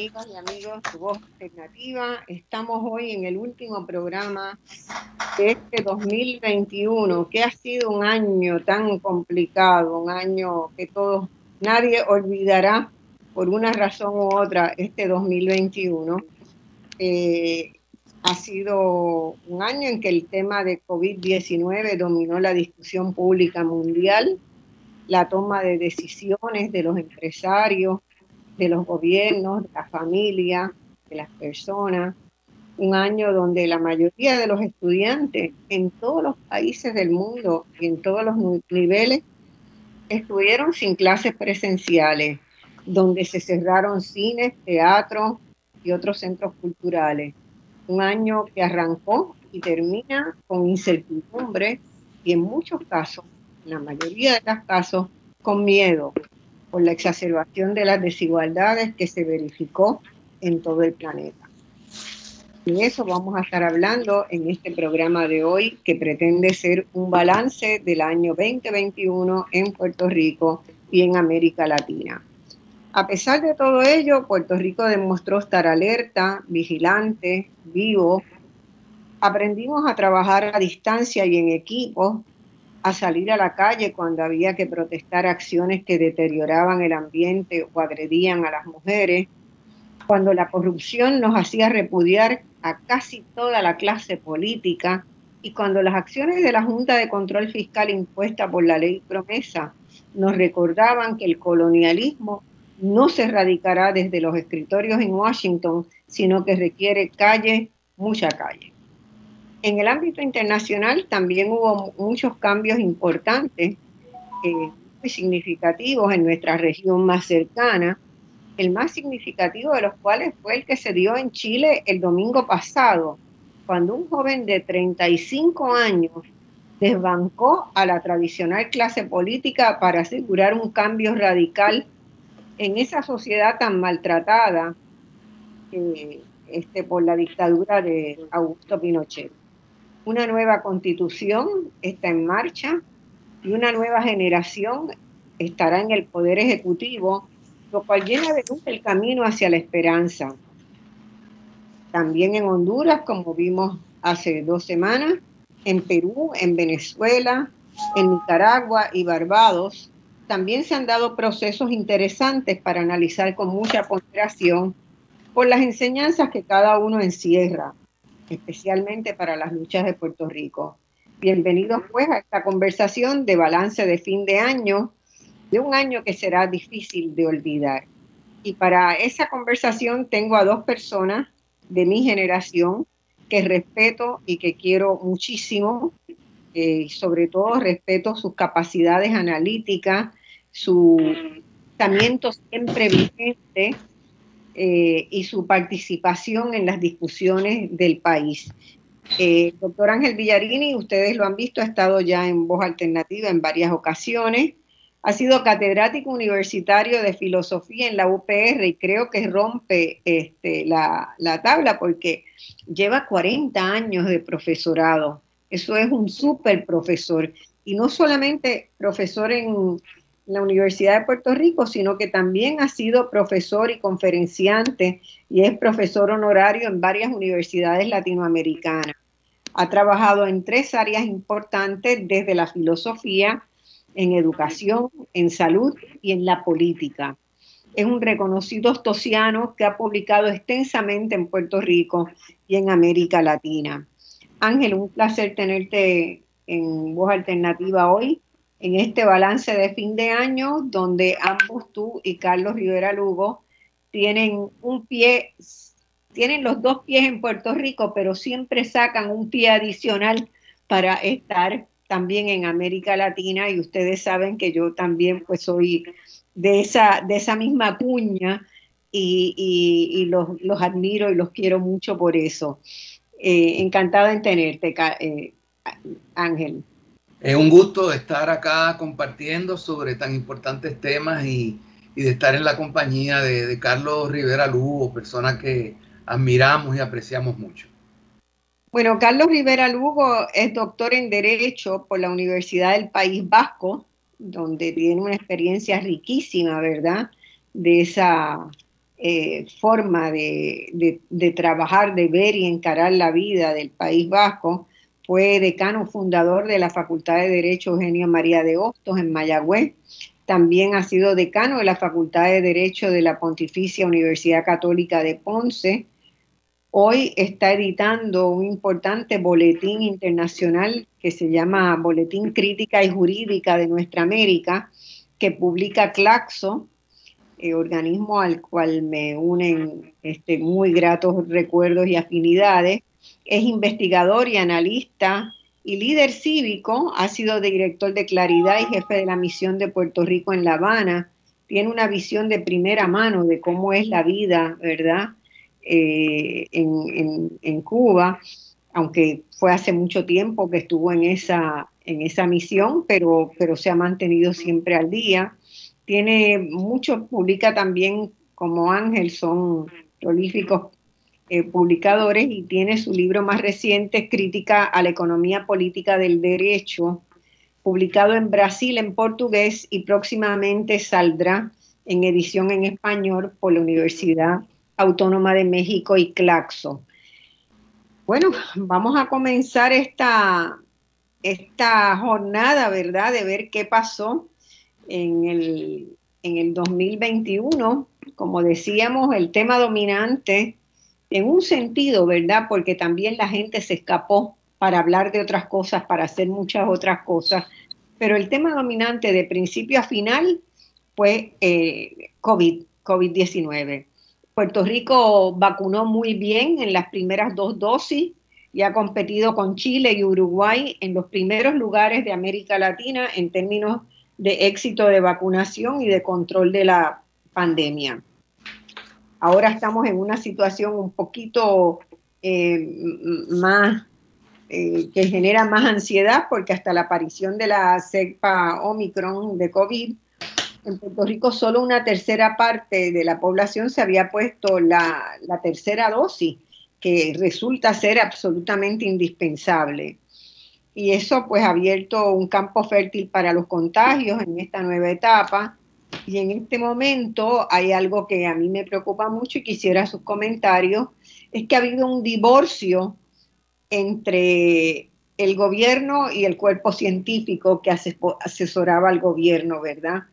Amigas y amigos de Voz Alternativa. Estamos hoy en el último programa de este 2021, que ha sido un año tan complicado, un año que todos, nadie olvidará por una razón u otra este 2021. Eh, ha sido un año en que el tema de COVID-19 dominó la discusión pública mundial, la toma de decisiones de los empresarios, de los gobiernos, de la familia, de las personas. Un año donde la mayoría de los estudiantes en todos los países del mundo y en todos los niveles estuvieron sin clases presenciales, donde se cerraron cines, teatros y otros centros culturales. Un año que arrancó y termina con incertidumbre y en muchos casos, la mayoría de los casos, con miedo, por la exacerbación de las desigualdades que se verificó en todo el planeta. Y eso vamos a estar hablando en este programa de hoy que pretende ser un balance del año 2021 en Puerto Rico y en América Latina. A pesar de todo ello, Puerto Rico demostró estar alerta, vigilante, vivo. Aprendimos a trabajar a distancia y en equipo a salir a la calle cuando había que protestar acciones que deterioraban el ambiente o agredían a las mujeres, cuando la corrupción nos hacía repudiar a casi toda la clase política y cuando las acciones de la Junta de Control Fiscal impuesta por la ley promesa nos recordaban que el colonialismo no se erradicará desde los escritorios en Washington, sino que requiere calle, mucha calle. En el ámbito internacional también hubo muchos cambios importantes, eh, muy significativos en nuestra región más cercana, el más significativo de los cuales fue el que se dio en Chile el domingo pasado, cuando un joven de 35 años desbancó a la tradicional clase política para asegurar un cambio radical en esa sociedad tan maltratada eh, este, por la dictadura de Augusto Pinochet una nueva constitución está en marcha y una nueva generación estará en el Poder Ejecutivo, lo cual llena de luz el camino hacia la esperanza. También en Honduras, como vimos hace dos semanas, en Perú, en Venezuela, en Nicaragua y Barbados, también se han dado procesos interesantes para analizar con mucha ponderación por las enseñanzas que cada uno encierra especialmente para las luchas de Puerto Rico. Bienvenidos pues a esta conversación de balance de fin de año, de un año que será difícil de olvidar. Y para esa conversación tengo a dos personas de mi generación que respeto y que quiero muchísimo, eh, sobre todo respeto sus capacidades analíticas, su pensamiento siempre vigente eh, y su participación en las discusiones del país. Eh, doctor Ángel Villarini, ustedes lo han visto, ha estado ya en Voz Alternativa en varias ocasiones. Ha sido catedrático universitario de filosofía en la UPR y creo que rompe este, la, la tabla porque lleva 40 años de profesorado. Eso es un súper profesor. Y no solamente profesor en la Universidad de Puerto Rico, sino que también ha sido profesor y conferenciante y es profesor honorario en varias universidades latinoamericanas. Ha trabajado en tres áreas importantes desde la filosofía, en educación, en salud y en la política. Es un reconocido estosiano que ha publicado extensamente en Puerto Rico y en América Latina. Ángel, un placer tenerte en Voz Alternativa hoy en este balance de fin de año, donde ambos tú y Carlos Rivera Lugo tienen un pie, tienen los dos pies en Puerto Rico, pero siempre sacan un pie adicional para estar también en América Latina y ustedes saben que yo también pues soy de esa, de esa misma cuña y, los, admiro y los quiero mucho por eso. Eh, encantada en tenerte, eh, Ángel. Es un gusto estar acá compartiendo sobre tan importantes temas y, de estar en la compañía de, Carlos Rivera Lugo, persona que admiramos y apreciamos mucho. Bueno, Carlos Rivera Lugo es doctor en Derecho por la Universidad del País Vasco, donde tiene una experiencia riquísima, ¿verdad? De esa eh, forma de, de, trabajar, de ver y encarar la vida del País Vasco. Fue decano fundador de la Facultad de Derecho Eugenio María de Hostos en Mayagüez. También ha sido decano de la Facultad de Derecho de la Pontificia Universidad Católica de Ponce. Hoy está editando un importante boletín internacional que se llama Boletín Crítica y Jurídica de Nuestra América, que publica Claxo, eh, organismo al cual me unen este, muy gratos recuerdos y afinidades. Es investigador y analista y líder cívico, ha sido director de Claridad y jefe de la misión de Puerto Rico en La Habana. Tiene una visión de primera mano de cómo es la vida, ¿verdad? Eh, en, Cuba, aunque fue hace mucho tiempo que estuvo en esa, en esa misión, pero, pero se ha mantenido siempre al día. Tiene mucho, publica también como Ángel, son prolíficos eh, publicadores y tiene su libro más reciente, Crítica a la Economía Política del Derecho, publicado en Brasil en portugués y próximamente saldrá en edición en español por la Universidad Autónoma de México y Claxo. Bueno, vamos a comenzar esta, esta jornada, ¿verdad? De ver qué pasó en el, en el 2021. Como decíamos, el tema dominante en un sentido, ¿verdad? Porque también la gente se escapó para hablar de otras cosas, para hacer muchas otras cosas. Pero el tema dominante de principio a final fue eh, COVID, COVID-19. Puerto Rico vacunó muy bien en las primeras dos dosis y ha competido con Chile y Uruguay en los primeros lugares de América Latina en términos de éxito de vacunación y de control de la pandemia. Ahora estamos en una situación un poquito eh, más eh, que genera más ansiedad porque hasta la aparición de la cepa Omicron de COVID, en Puerto Rico solo una tercera parte de la población se había puesto la, la tercera dosis, que resulta ser absolutamente indispensable. Y eso pues ha abierto un campo fértil para los contagios en esta nueva etapa y en este momento hay algo que a mí me preocupa mucho y quisiera sus comentarios, es que ha habido un divorcio entre el gobierno y el cuerpo científico que asesoraba al gobierno, ¿verdad?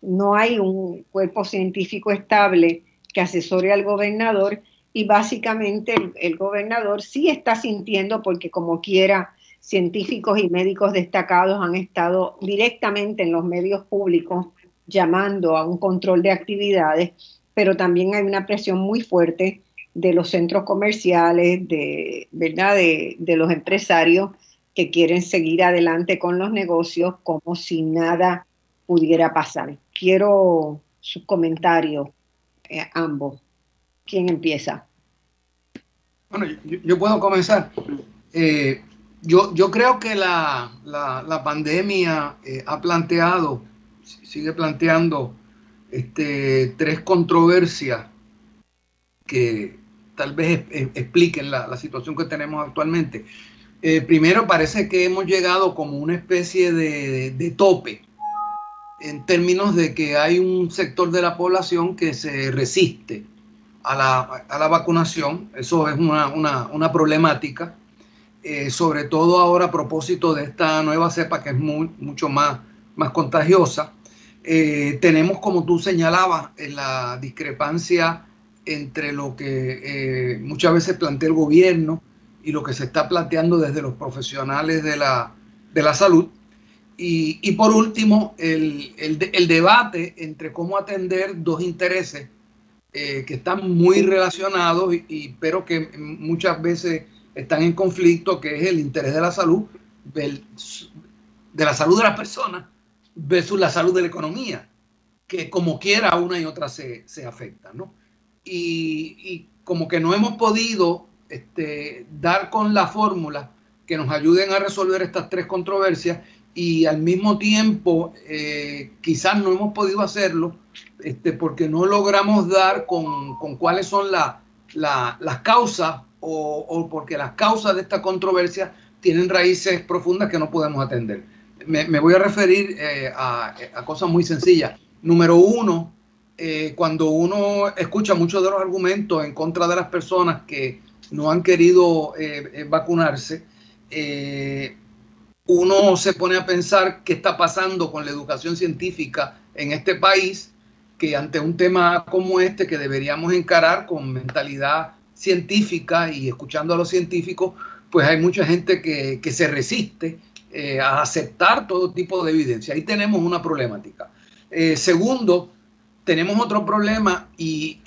No hay un cuerpo científico estable que asesore al gobernador y básicamente el, gobernador sí está sintiendo, porque como quiera, científicos y médicos destacados han estado directamente en los medios públicos llamando a un control de actividades, pero también hay una presión muy fuerte de los centros comerciales, de, ¿verdad? De, los empresarios que quieren seguir adelante con los negocios como si nada pudiera pasar. Quiero sus comentarios, eh, ambos. ¿Quién empieza? Bueno, yo, puedo comenzar. Eh, yo, yo creo que la, la, pandemia eh, ha planteado sigue planteando este, tres controversias que tal vez expliquen la, situación que tenemos actualmente. Eh, primero, parece que hemos llegado como una especie de, tope en términos de que hay un sector de la población que se resiste a la, vacunación. Eso es una, problemática, eh, sobre todo ahora a propósito de esta nueva cepa que es mucho más más contagiosa. Eh, tenemos, como tú señalabas, la discrepancia entre lo que eh, muchas veces plantea el gobierno y lo que se está planteando desde los profesionales de la, de la salud. Y, por último, el, el, debate entre cómo atender dos intereses eh, que están muy relacionados, y, pero que muchas veces están en conflicto, que es el interés de la salud, de la salud de las personas versus la salud de la economía, que como quiera una y otra se, se afectan, ¿no? Y, como que no hemos podido este, dar con la fórmula que nos ayuden a resolver estas tres controversias, y al mismo tiempo eh, quizás no hemos podido hacerlo este, porque no logramos dar con, cuáles son las causas o, porque las causas de esta controversia tienen raíces profundas que no podemos atender. Me, voy a referir eh, a, cosas muy sencillas. Número uno, eh, cuando uno escucha muchos de los argumentos en contra de las personas que no han querido vacunarse, uno se pone a pensar qué está pasando con la educación científica en este país, que ante un tema como este que deberíamos encarar con mentalidad científica y escuchando a los científicos, pues hay mucha gente que, se resiste eh, a aceptar todo tipo de evidencia. Ahí tenemos una problemática. Eh, segundo, tenemos otro problema y,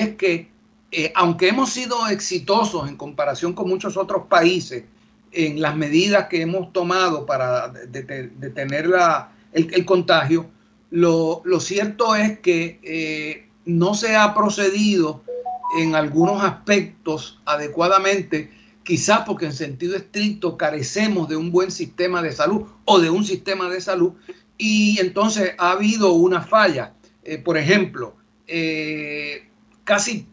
es que eh, aunque hemos sido exitosos en comparación con muchos otros países, en las medidas que hemos tomado para detener el, contagio, lo, cierto es que no se ha procedido en algunos aspectos adecuadamente, quizás porque en sentido estricto carecemos de un buen sistema de salud o de un sistema de salud, y entonces ha habido una falla. Eh, por ejemplo, eh, casi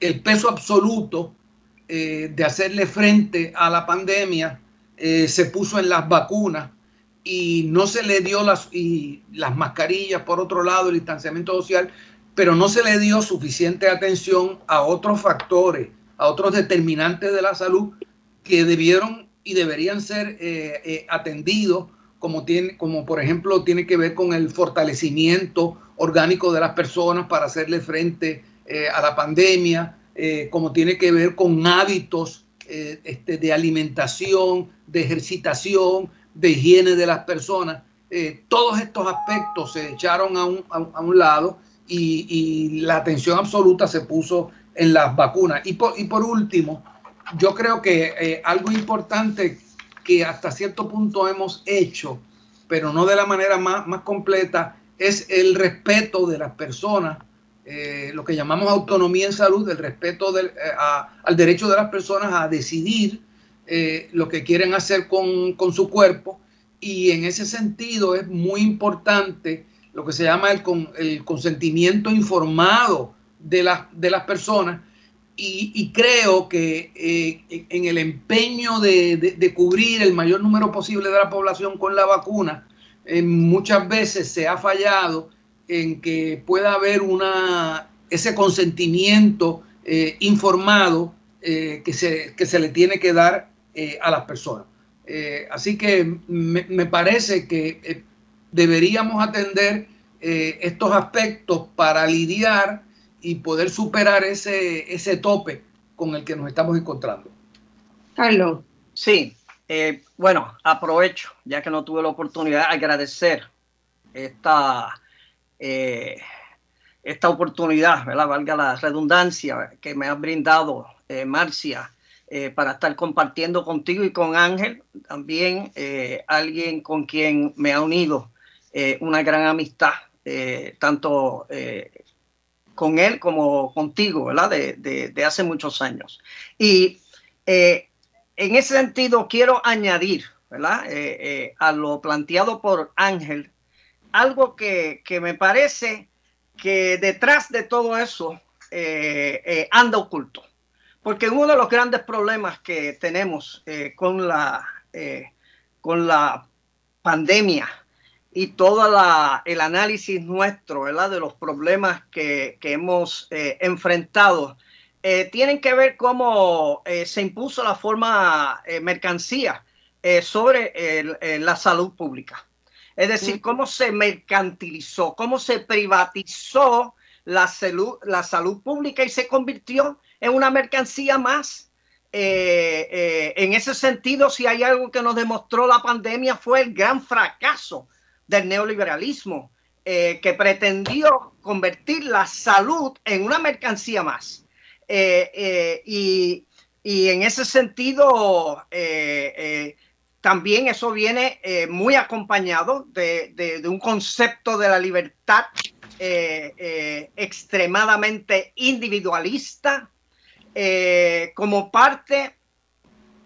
el peso absoluto eh, de hacerle frente a la pandemia se puso en las vacunas y no se le dio las, y las mascarillas, por otro lado, el distanciamiento social, pero no se le dio suficiente atención a otros factores, a otros determinantes de la salud que debieron y deberían ser eh, atendidos, como, tiene, como por ejemplo tiene que ver con el fortalecimiento orgánico de las personas para hacerle frente a la pandemia, eh, como tiene que ver con hábitos eh, este, de alimentación, de ejercitación, de higiene de las personas. Eh, todos estos aspectos se echaron a un, a, un lado y, la atención absoluta se puso en las vacunas. Y por, y por último, yo creo que algo importante que hasta cierto punto hemos hecho, pero no de la manera más, más completa, es el respeto de las personas eh, lo que llamamos autonomía en salud, el respeto eh, al derecho de las personas a decidir eh, lo que quieren hacer con, su cuerpo. Y en ese sentido es muy importante lo que se llama el, el consentimiento informado de, de las personas. Y, creo que en el empeño de, cubrir el mayor número posible de la población con la vacuna, muchas veces se ha fallado en que pueda haber una, ese consentimiento eh, informado eh, que, se, que, se, le tiene que dar eh, a las personas. así que me parece que deberíamos atender estos aspectos para lidiar y poder superar ese, ese tope con el que nos estamos encontrando. Carlos. Sí, bueno, aprovecho, ya que no tuve la oportunidad, de agradecer esta eh, esta oportunidad, ¿verdad? valga la redundancia, que me ha brindado eh, Marcia eh, para estar compartiendo contigo y con Ángel, también alguien con quien me ha unido una gran amistad, tanto con él como contigo, ¿verdad? De, de hace muchos años. Y en ese sentido quiero añadir, ¿verdad? a lo planteado por Ángel algo que, me parece que detrás de todo eso eh, eh, anda oculto. Porque uno de los grandes problemas que tenemos eh, con, la, con la pandemia y todo el análisis nuestro de los problemas que, hemos enfrentado, tienen que ver cómo se impuso la forma mercancía sobre la salud pública. Es decir, cómo se mercantilizó, cómo se privatizó la salud, la salud pública y se convirtió en una mercancía más. Eh, eh, en ese sentido, si hay algo que nos demostró la pandemia fue el gran fracaso del neoliberalismo, eh, que pretendió convertir la salud en una mercancía más. Y, y, en ese sentido, también eso viene eh, muy acompañado de, un concepto de la libertad eh, eh, extremadamente individualista como parte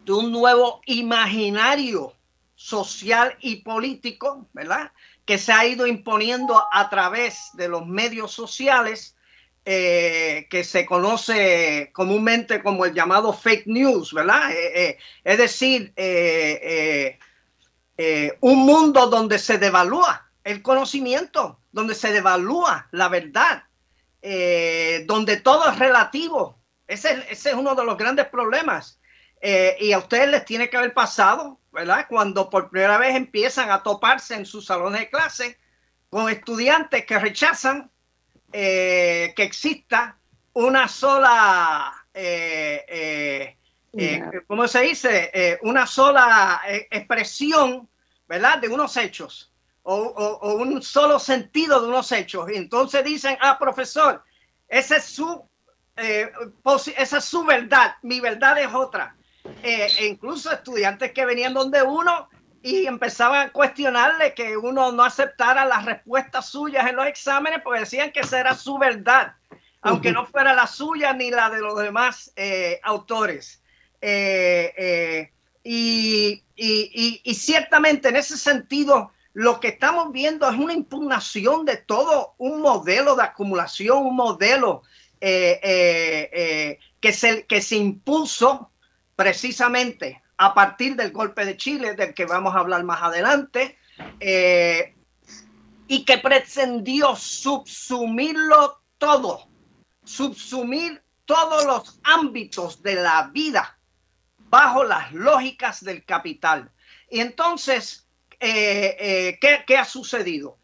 de un nuevo imaginario social y político, ¿verdad? Que se ha ido imponiendo a través de los medios sociales, eh, que se conoce comúnmente como el llamado fake news, ¿verdad? Eh, eh, es decir, un mundo donde se devalúa el conocimiento, donde se devalúa la verdad, donde todo es relativo. Ese, ese, es uno de los grandes problemas. y a ustedes les tiene que haber pasado, ¿verdad? Cuando por primera vez empiezan a toparse en sus salones de clase con estudiantes que rechazan eh, que exista una sola, eh, eh, ¿cómo se dice? una sola expresión, ¿verdad? De unos hechos o, un solo sentido de unos hechos. Y entonces dicen, ah, profesor, esa es su, esa es su verdad, mi verdad es otra. E incluso estudiantes que venían donde uno y empezaban a cuestionarle que uno no aceptara las respuestas suyas en los exámenes porque decían que esa era su verdad, aunque no fuera la suya ni la de los demás eh, autores. Eh, eh, y, y, ciertamente en ese sentido lo que estamos viendo es una impugnación de todo un modelo de acumulación, un modelo que, se, que se impuso precisamente a partir del golpe de Chile, del que vamos a hablar más adelante, eh, y que pretendió subsumirlo todo, subsumir todos los ámbitos de la vida bajo las lógicas del capital. Y entonces, eh, eh, ¿qué, ha sucedido?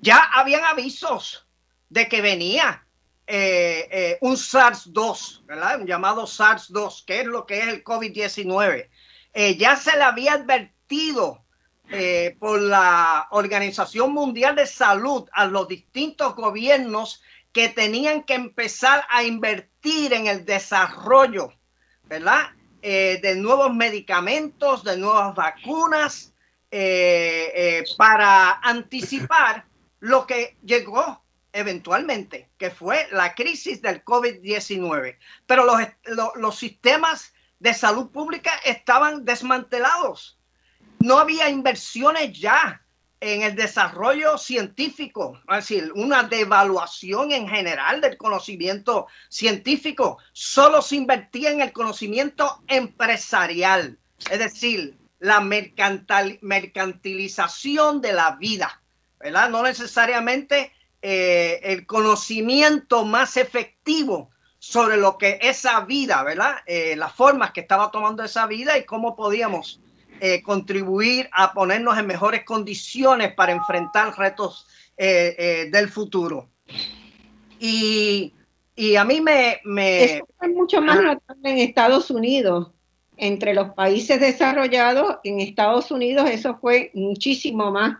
ya habían avisos de que venía eh, eh, un SARS-2, ¿verdad? Un llamado SARS-2, que es lo que es el COVID-19. Eh, ya se le había advertido por la Organización Mundial de Salud a los distintos gobiernos que tenían que empezar a invertir en el desarrollo, ¿verdad? de nuevos medicamentos, de nuevas vacunas, para anticipar lo que llegó eventualmente, que fue la crisis del COVID-19. Pero los, los, sistemas de salud pública estaban desmantelados. No había inversiones ya en el desarrollo científico, es decir, una devaluación en general del conocimiento científico. Solo se invertía en el conocimiento empresarial, es decir, la mercantilización de la vida, ¿verdad? No necesariamente eh, el conocimiento más efectivo sobre lo que esa vida, ¿verdad? Eh, las formas que estaba tomando esa vida y cómo podíamos eh, contribuir a ponernos en mejores condiciones para enfrentar retos del futuro. Y, y, a mí me... me... Eso es mucho más notable en Estados Unidos. Entre los países desarrollados, en Estados Unidos eso fue muchísimo más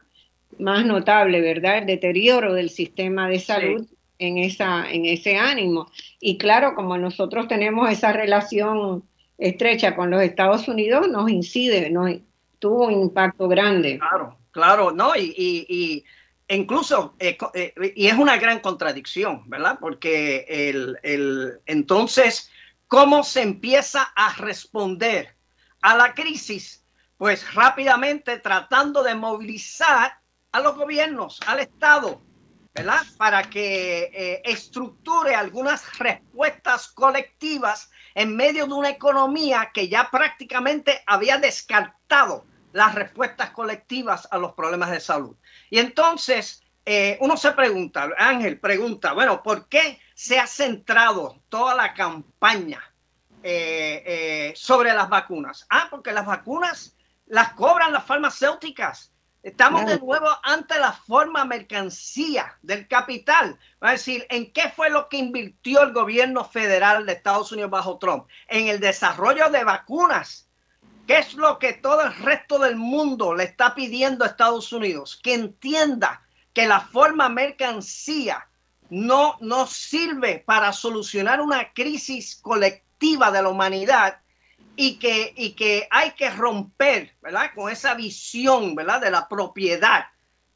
más notable, ¿verdad? El deterioro del sistema de salud en, esa, en ese ánimo. Y claro, como nosotros tenemos esa relación estrecha con los Estados Unidos, nos incide, nos tuvo un impacto grande. Claro, claro, ¿no? Y, y, incluso, eh, eh, y es una gran contradicción, ¿verdad? Porque el, el, entonces, ¿cómo se empieza a responder a la crisis? Pues rápidamente tratando de movilizar a los gobiernos, al Estado, ¿verdad? Para que eh, estructure algunas respuestas colectivas en medio de una economía que ya prácticamente había descartado las respuestas colectivas a los problemas de salud. Y entonces eh, uno se pregunta, Ángel pregunta, bueno, ¿por qué se ha centrado toda la campaña eh, sobre las vacunas? Ah, porque las vacunas las cobran las farmacéuticas Estamos de nuevo ante la forma mercancía del capital. Va a decir, ¿en qué fue lo que invirtió el gobierno federal de Estados Unidos bajo Trump? En el desarrollo de vacunas. ¿Qué es lo que todo el resto del mundo le está pidiendo a Estados Unidos? Que entienda que la forma mercancía no nos sirve para solucionar una crisis colectiva de la humanidad y que, y que hay que romper, ¿verdad? Con esa visión, ¿verdad? De la propiedad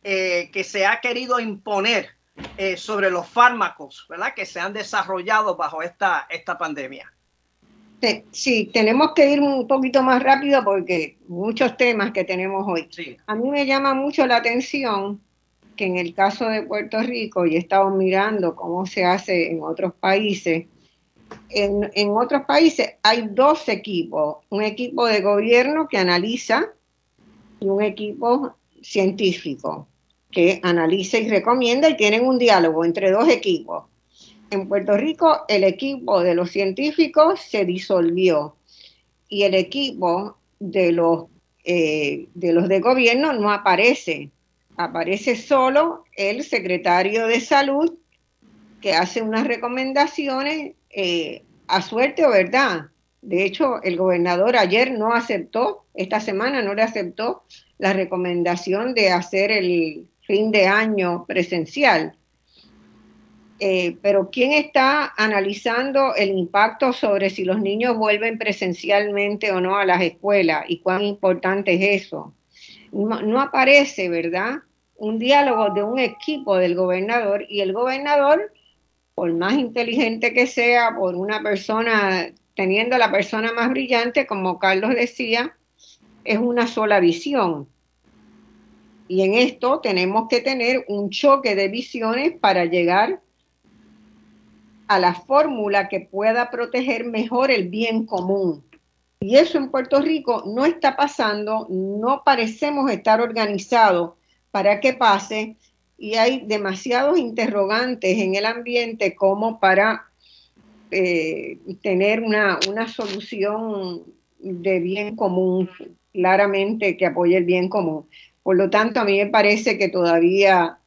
eh, que se ha querido imponer eh, sobre los fármacos, ¿verdad? Que se han desarrollado bajo esta, esta pandemia. Sí, tenemos que ir un poquito más rápido porque muchos temas que tenemos hoy. A mí me llama mucho la atención que en el caso de Puerto Rico, y he estado mirando cómo se hace en otros países, en, otros países hay dos equipos, un equipo de gobierno que analiza y un equipo científico que analiza y recomienda y tienen un diálogo entre dos equipos en Puerto Rico el equipo de los científicos se disolvió y el equipo de los, eh, de los de gobierno no aparece. Aparece solo el secretario de salud que hace unas recomendaciones eh, a suerte o verdad. De hecho, el gobernador ayer no aceptó, esta semana no le aceptó la recomendación de hacer el fin de año presencial. Eh, pero ¿quién está analizando el impacto sobre si los niños vuelven presencialmente o no a las escuelas y cuán importante es eso? No, aparece, ¿verdad? Un diálogo de un equipo del gobernador y el gobernador, por más inteligente que sea, por una persona, teniendo la persona más brillante, como Carlos decía, es una sola visión. Y en esto tenemos que tener un choque de visiones para llegar a la fórmula que pueda proteger mejor el bien común. Y eso en Puerto Rico no está pasando, no parecemos estar organizados para que pase y hay demasiados interrogantes en el ambiente como para eh, tener una, una solución de bien común, claramente que apoye el bien común. Por lo tanto, a mí me parece que todavía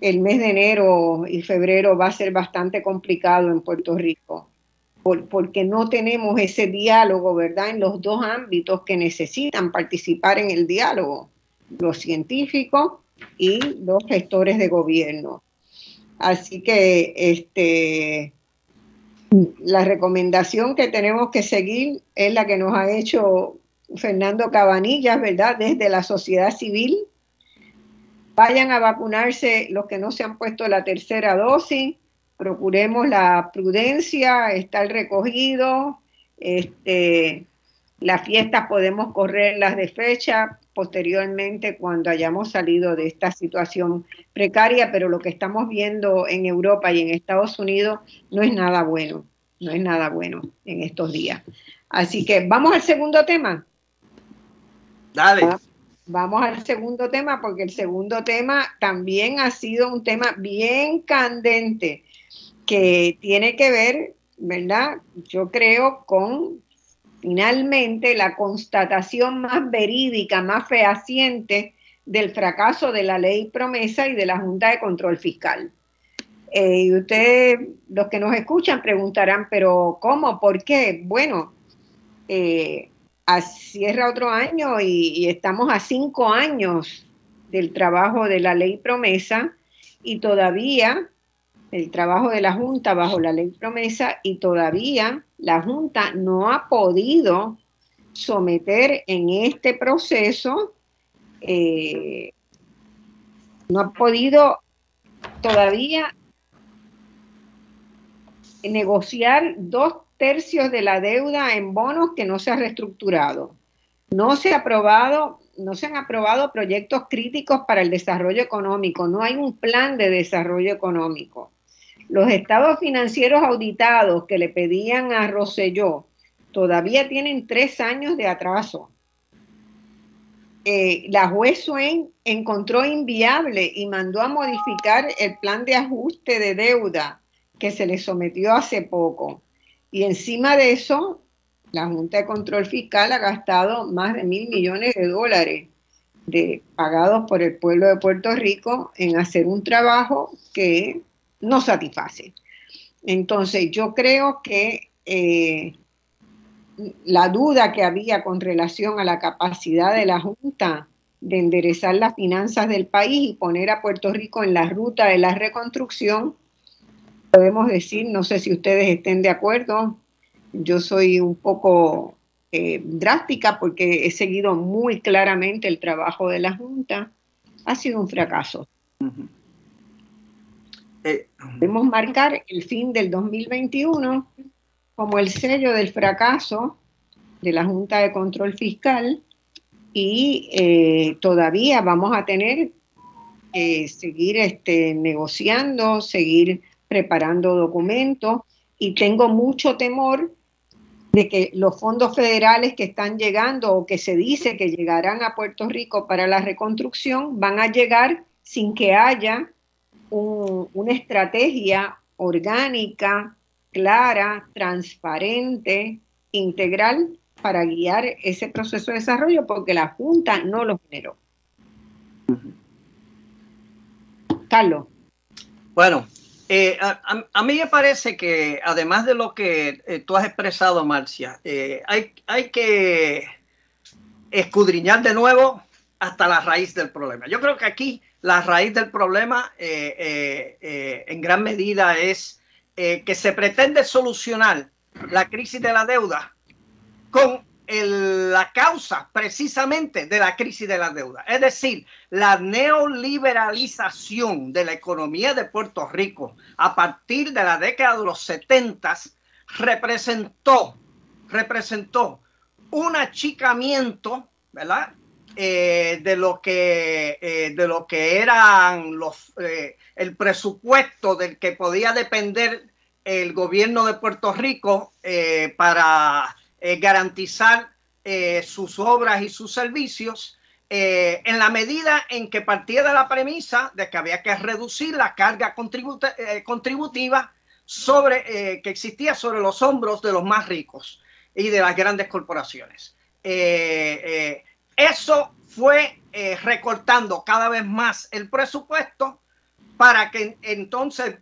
el mes de enero y febrero va a ser bastante complicado en Puerto Rico, porque no tenemos ese diálogo, ¿verdad?, en los dos ámbitos que necesitan participar en el diálogo, los científicos y los gestores de gobierno. Así que este, la recomendación que tenemos que seguir es la que nos ha hecho Fernando Cabanillas, ¿verdad?, desde la sociedad civil Vayan a vacunarse los que no se han puesto la tercera dosis. Procuremos la prudencia, estar recogido. Este, las fiestas podemos correrlas de fecha posteriormente cuando hayamos salido de esta situación precaria, pero lo que estamos viendo en Europa y en Estados Unidos no es nada bueno, no es nada bueno en estos días. Así que vamos al segundo tema. Dale. Vamos al segundo tema, porque el segundo tema también ha sido un tema bien candente, que tiene que ver, ¿verdad? Yo creo con finalmente la constatación más verídica, más fehaciente del fracaso de la ley promesa y de la Junta de Control Fiscal. Eh, y ustedes, los que nos escuchan, preguntarán, pero ¿cómo? ¿Por qué? Bueno, eh, cierra otro año y, estamos a cinco años del trabajo de la ley promesa y todavía el trabajo de la Junta bajo la ley promesa y todavía la Junta no ha podido someter en este proceso, eh, no ha podido todavía negociar dos tercios de la deuda en bonos que no se ha reestructurado. No se, ha aprobado, no se han aprobado proyectos críticos para el desarrollo económico, no hay un plan de desarrollo económico. Los estados financieros auditados que le pedían a Rosselló todavía tienen tres años de atraso. Eh, la juez Swain encontró inviable y mandó a modificar el plan de ajuste de deuda que se le sometió hace poco. Y encima de eso, la Junta de Control Fiscal ha gastado más de mil millones de dólares de, pagados por el pueblo de Puerto Rico en hacer un trabajo que no satisface. Entonces, yo creo que eh, la duda que había con relación a la capacidad de la Junta de enderezar las finanzas del país y poner a Puerto Rico en la ruta de la reconstrucción podemos decir, no sé si ustedes estén de acuerdo, yo soy un poco eh, drástica porque he seguido muy claramente el trabajo de la Junta, ha sido un fracaso. Podemos marcar el fin del 2021 como el sello del fracaso de la Junta de Control Fiscal y eh, todavía vamos a tener que seguir este, negociando, seguir preparando documentos y tengo mucho temor de que los fondos federales que están llegando o que se dice que llegarán a Puerto Rico para la reconstrucción van a llegar sin que haya una estrategia orgánica, clara, transparente, integral para guiar ese proceso de desarrollo porque la Junta no lo generó. Carlos. Bueno, eh, a, mí me parece que además de lo que eh, tú has expresado, Marcia, eh, hay, hay que escudriñar de nuevo hasta la raíz del problema. Yo creo que aquí la raíz del problema en gran medida es que se pretende solucionar la crisis de la deuda con la causa precisamente de la crisis de la deuda. Es decir, la neoliberalización de la economía de Puerto Rico a partir de la década de los 70 representó, representó un achicamiento, ¿verdad? Eh, de lo que eh, de lo que eran los eh, el presupuesto del que podía depender el gobierno de Puerto Rico para garantizar sus obras y sus servicios en la medida en que partía de la premisa de que había que reducir la carga contributiva sobre, que existía sobre los hombros de los más ricos y de las grandes corporaciones. Eso fue recortando cada vez más el presupuesto para que entonces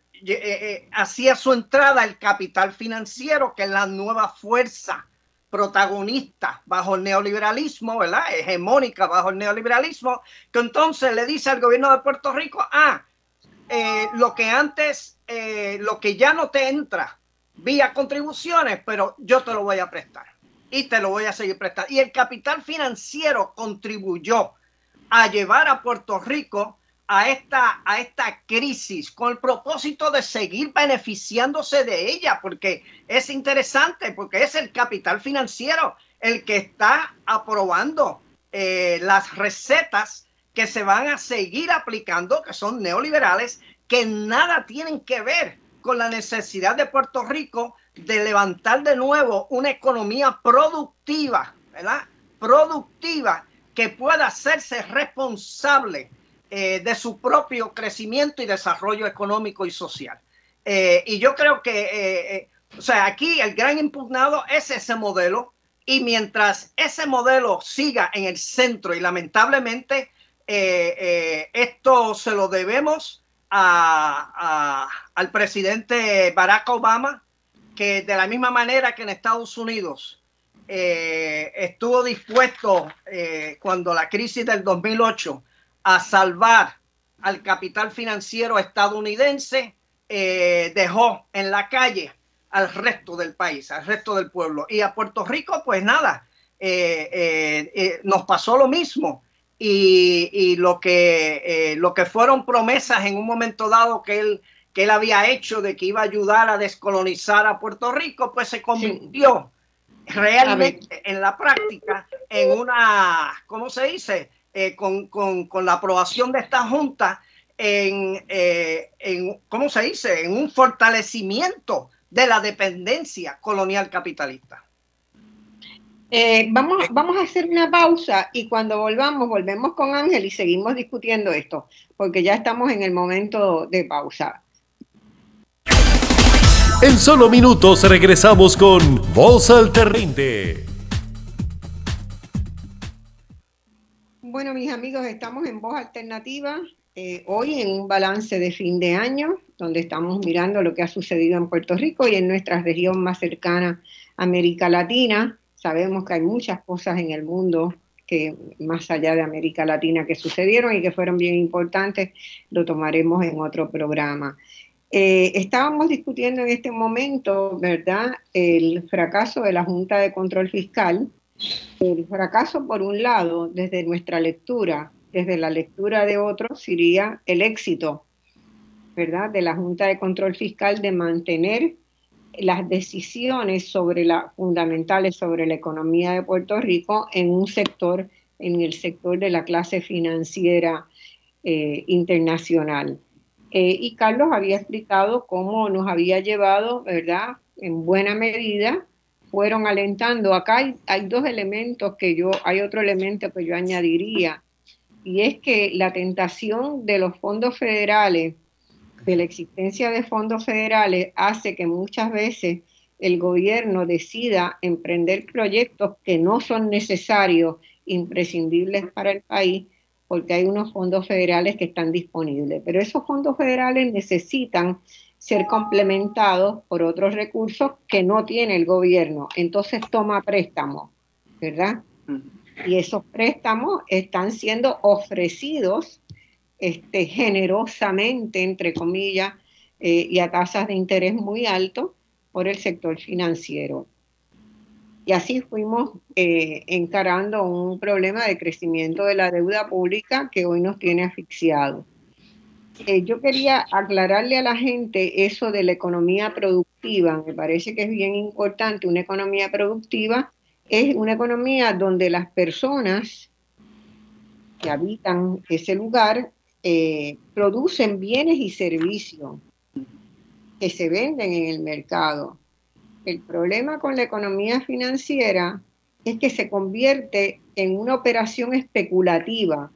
hacía su entrada el capital financiero, que es la nueva fuerza protagonista bajo el neoliberalismo, ¿verdad? Hegemónica bajo el neoliberalismo, que entonces le dice al gobierno de Puerto Rico, ah, eh, lo que antes, eh, lo que ya no te entra vía contribuciones, pero yo te lo voy a prestar y te lo voy a seguir prestando. Y el capital financiero contribuyó a llevar a Puerto Rico a esta, a esta crisis con el propósito de seguir beneficiándose de ella, porque es interesante, porque es el capital financiero el que está aprobando eh, las recetas que se van a seguir aplicando, que son neoliberales, que nada tienen que ver con la necesidad de Puerto Rico de levantar de nuevo una economía productiva, ¿verdad? Productiva que pueda hacerse responsable eh, de su propio crecimiento y desarrollo económico y social. Eh, y yo creo que, eh, o sea, aquí el gran impugnado es ese modelo y mientras ese modelo siga en el centro y lamentablemente esto se lo debemos al presidente Barack Obama, que de la misma manera que en Estados Unidos estuvo dispuesto cuando la crisis del 2008 a salvar al capital financiero estadounidense, eh, dejó en la calle al resto del país, al resto del pueblo. Y a Puerto Rico, pues nada, eh, eh, nos pasó lo mismo. Y, lo, que, lo que fueron promesas en un momento dado que él, que él había hecho de que iba a ayudar a descolonizar a Puerto Rico, pues se convirtió realmente en la práctica en una, ¿cómo se dice? Eh, con, la aprobación de esta Junta en, eh, en, ¿cómo se dice?, en un fortalecimiento de la dependencia colonial capitalista. Eh, vamos, vamos a hacer una pausa y cuando volvamos, volvemos con Ángel y seguimos discutiendo esto, porque ya estamos en el momento de pausa. En solo minutos regresamos con Voz Alternante. Bueno, mis amigos, estamos en Voz Alternativa, eh, hoy en un balance de fin de año, donde estamos mirando lo que ha sucedido en Puerto Rico y en nuestra región más cercana, América Latina. Sabemos que hay muchas cosas en el mundo que más allá de América Latina que sucedieron y que fueron bien importantes, lo tomaremos en otro programa. Eh, estábamos discutiendo en este momento, ¿verdad?, el fracaso de la Junta de Control Fiscal, el fracaso, por un lado, desde nuestra lectura, desde la lectura de otros, sería el éxito, ¿verdad?, de la Junta de Control Fiscal de mantener las decisiones sobre la, fundamentales sobre la economía de Puerto Rico en un sector, en el sector de la clase financiera eh, internacional. Eh, y Carlos había explicado cómo nos había llevado, ¿verdad? En buena medida, fueron alentando. Acá hay, hay dos elementos que yo, hay otro elemento que yo añadiría, y es que la tentación de los fondos federales de la existencia de fondos federales hace que muchas veces el gobierno decida emprender proyectos que no son necesarios, imprescindibles para el país, porque hay unos fondos federales que están disponibles. Pero esos fondos federales necesitan ser complementados por otros recursos que no tiene el gobierno. Entonces toma préstamos, ¿verdad? Y esos préstamos están siendo ofrecidos este, generosamente, entre comillas, eh, y a tasas de interés muy altos por el sector financiero. Y así fuimos eh, encarando un problema de crecimiento de la deuda pública que hoy nos tiene asfixiados. Eh, yo quería aclararle a la gente eso de la economía productiva. Me parece que es bien importante. Una economía productiva es una economía donde las personas que habitan ese lugar eh, producen bienes y servicios que se venden en el mercado. El problema con la economía financiera es que se convierte en una operación especulativa,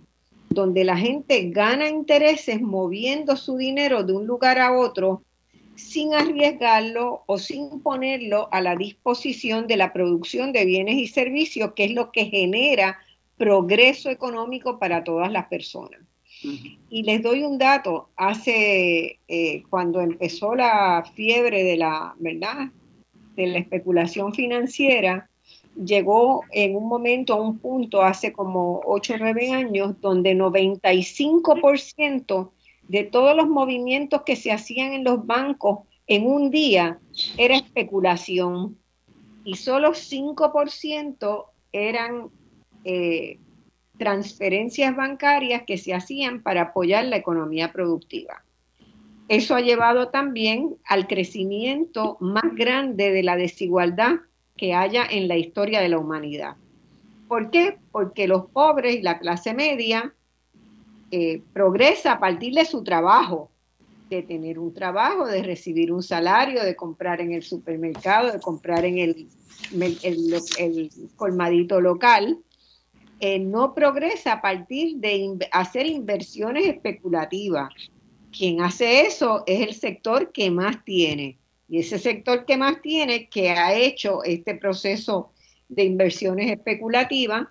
donde la gente gana intereses moviendo su dinero de un lugar a otro sin arriesgarlo o sin ponerlo a la disposición de la producción de bienes y servicios, que es lo que genera progreso económico para todas las personas. Y les doy un dato, hace, eh, cuando empezó la fiebre de la, ¿verdad? De la especulación financiera, llegó en un momento a un punto hace como 8 o 9 años donde 95% de todos los movimientos que se hacían en los bancos en un día era especulación y solo 5% eran eh, transferencias bancarias que se hacían para apoyar la economía productiva. Eso ha llevado también al crecimiento más grande de la desigualdad que haya en la historia de la humanidad. ¿Por qué? Porque los pobres y la clase media eh, progresa a partir de su trabajo, de tener un trabajo, de recibir un salario, de comprar en el supermercado, de comprar en el, colmadito local, eh, no progresa a partir de hacer inversiones especulativas. Quien hace eso es el sector que más tiene. Y ese sector que más tiene, que ha hecho este proceso de inversiones especulativas,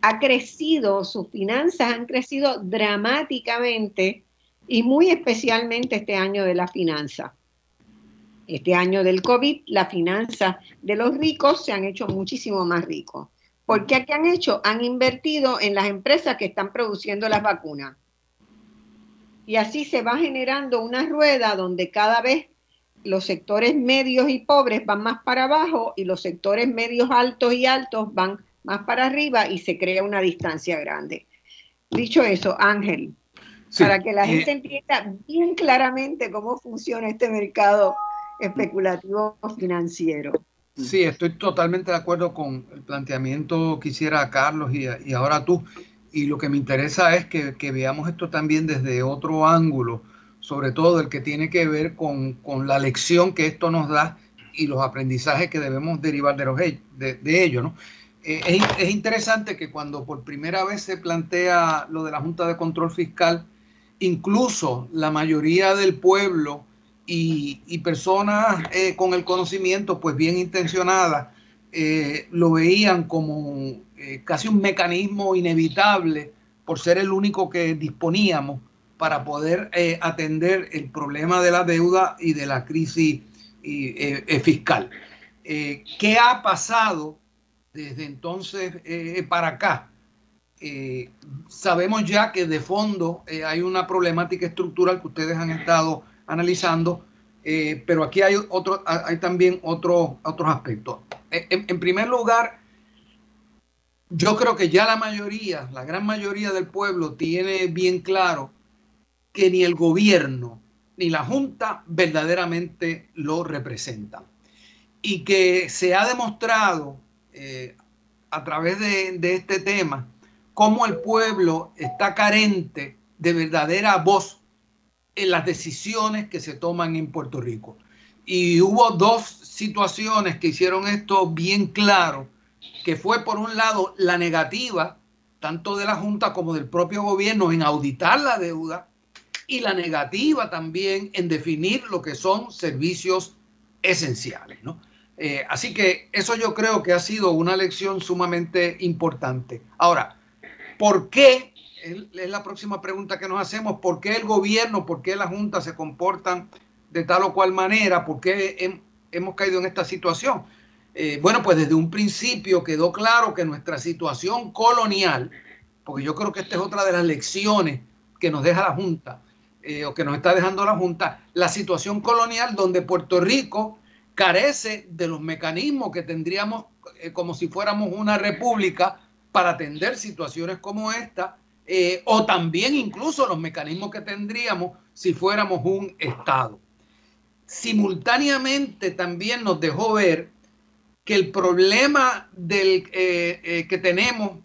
ha crecido, sus finanzas han crecido dramáticamente y muy especialmente este año de la finanza. Este año del COVID, la finanza de los ricos se han hecho muchísimo más ricos. Porque ¿qué han hecho? Han invertido en las empresas que están produciendo las vacunas. Y así se va generando una rueda donde cada vez los sectores medios y pobres van más para abajo y los sectores medios altos y altos van más para arriba y se crea una distancia grande. Dicho eso, Ángel, para que la gente eh, entienda bien claramente cómo funciona este mercado especulativo financiero. Sí, estoy totalmente de acuerdo con el planteamiento que hiciera Carlos y, ahora tú. Y lo que me interesa es que, veamos esto también desde otro ángulo, sobre todo el que tiene que ver con, la lección que esto nos da y los aprendizajes que debemos derivar de, los, ello. Eh, es, es, interesante que cuando por primera vez se plantea lo de la Junta de Control Fiscal, incluso la mayoría del pueblo y, personas eh, con el conocimiento, pues bien intencionadas, eh, lo veían como eh, casi un mecanismo inevitable por ser el único que disponíamos para poder atender el problema de la deuda y de la crisis fiscal. ¿Qué ha pasado desde entonces para acá? sabemos ya que de fondo hay una problemática estructural que ustedes han estado analizando, eh, pero aquí hay, otro, hay también otro, otros aspectos. Eh, en, primer lugar, yo creo que ya la mayoría, la gran mayoría del pueblo tiene bien claro que ni el gobierno ni la Junta verdaderamente lo representan. Y que se ha demostrado eh, a través de, de este tema cómo el pueblo está carente de verdadera voz en las decisiones que se toman en Puerto Rico. Y hubo dos situaciones que hicieron esto bien claro, que fue por un lado la negativa, tanto de la Junta como del propio gobierno, en auditar la deuda, y la negativa también en definir lo que son servicios esenciales. ¿no? Eh, así que eso yo creo que ha sido una lección sumamente importante. Ahora, ¿por qué? Es la próxima pregunta que nos hacemos. ¿Por qué el gobierno, por qué la Junta se comportan de tal o cual manera? ¿Por qué hemos caído en esta situación? Eh, bueno, pues desde un principio quedó claro que nuestra situación colonial, porque yo creo que esta es otra de las lecciones que nos deja la Junta, eh, o que nos está dejando la Junta, la situación colonial donde Puerto Rico carece de los mecanismos que tendríamos eh, como si fuéramos una república para atender situaciones como esta, o también incluso los mecanismos que tendríamos si fuéramos un Estado. Simultáneamente también nos dejó ver que el problema del, que tenemos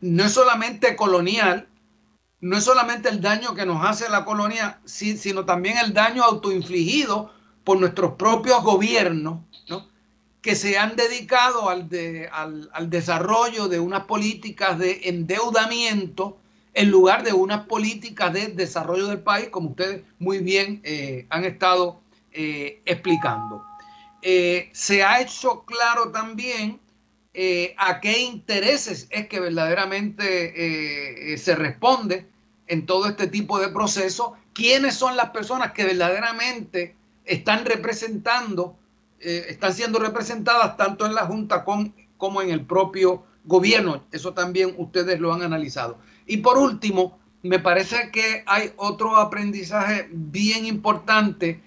no es solamente colonial, no es solamente el daño que nos hace la colonia, sino también el daño autoinfligido por nuestros propios gobiernos, que se han dedicado al, al, desarrollo de unas políticas de endeudamiento en lugar de unas políticas de desarrollo del país, como ustedes muy bien eh, han estado eh, explicando. Eh, se ha hecho claro también eh, a qué intereses es que verdaderamente eh, se responde en todo este tipo de procesos, quiénes son las personas que verdaderamente están representando, están siendo representadas tanto en la Junta como en el propio gobierno. Eso también ustedes lo han analizado. Y por último, me parece que hay otro aprendizaje bien importante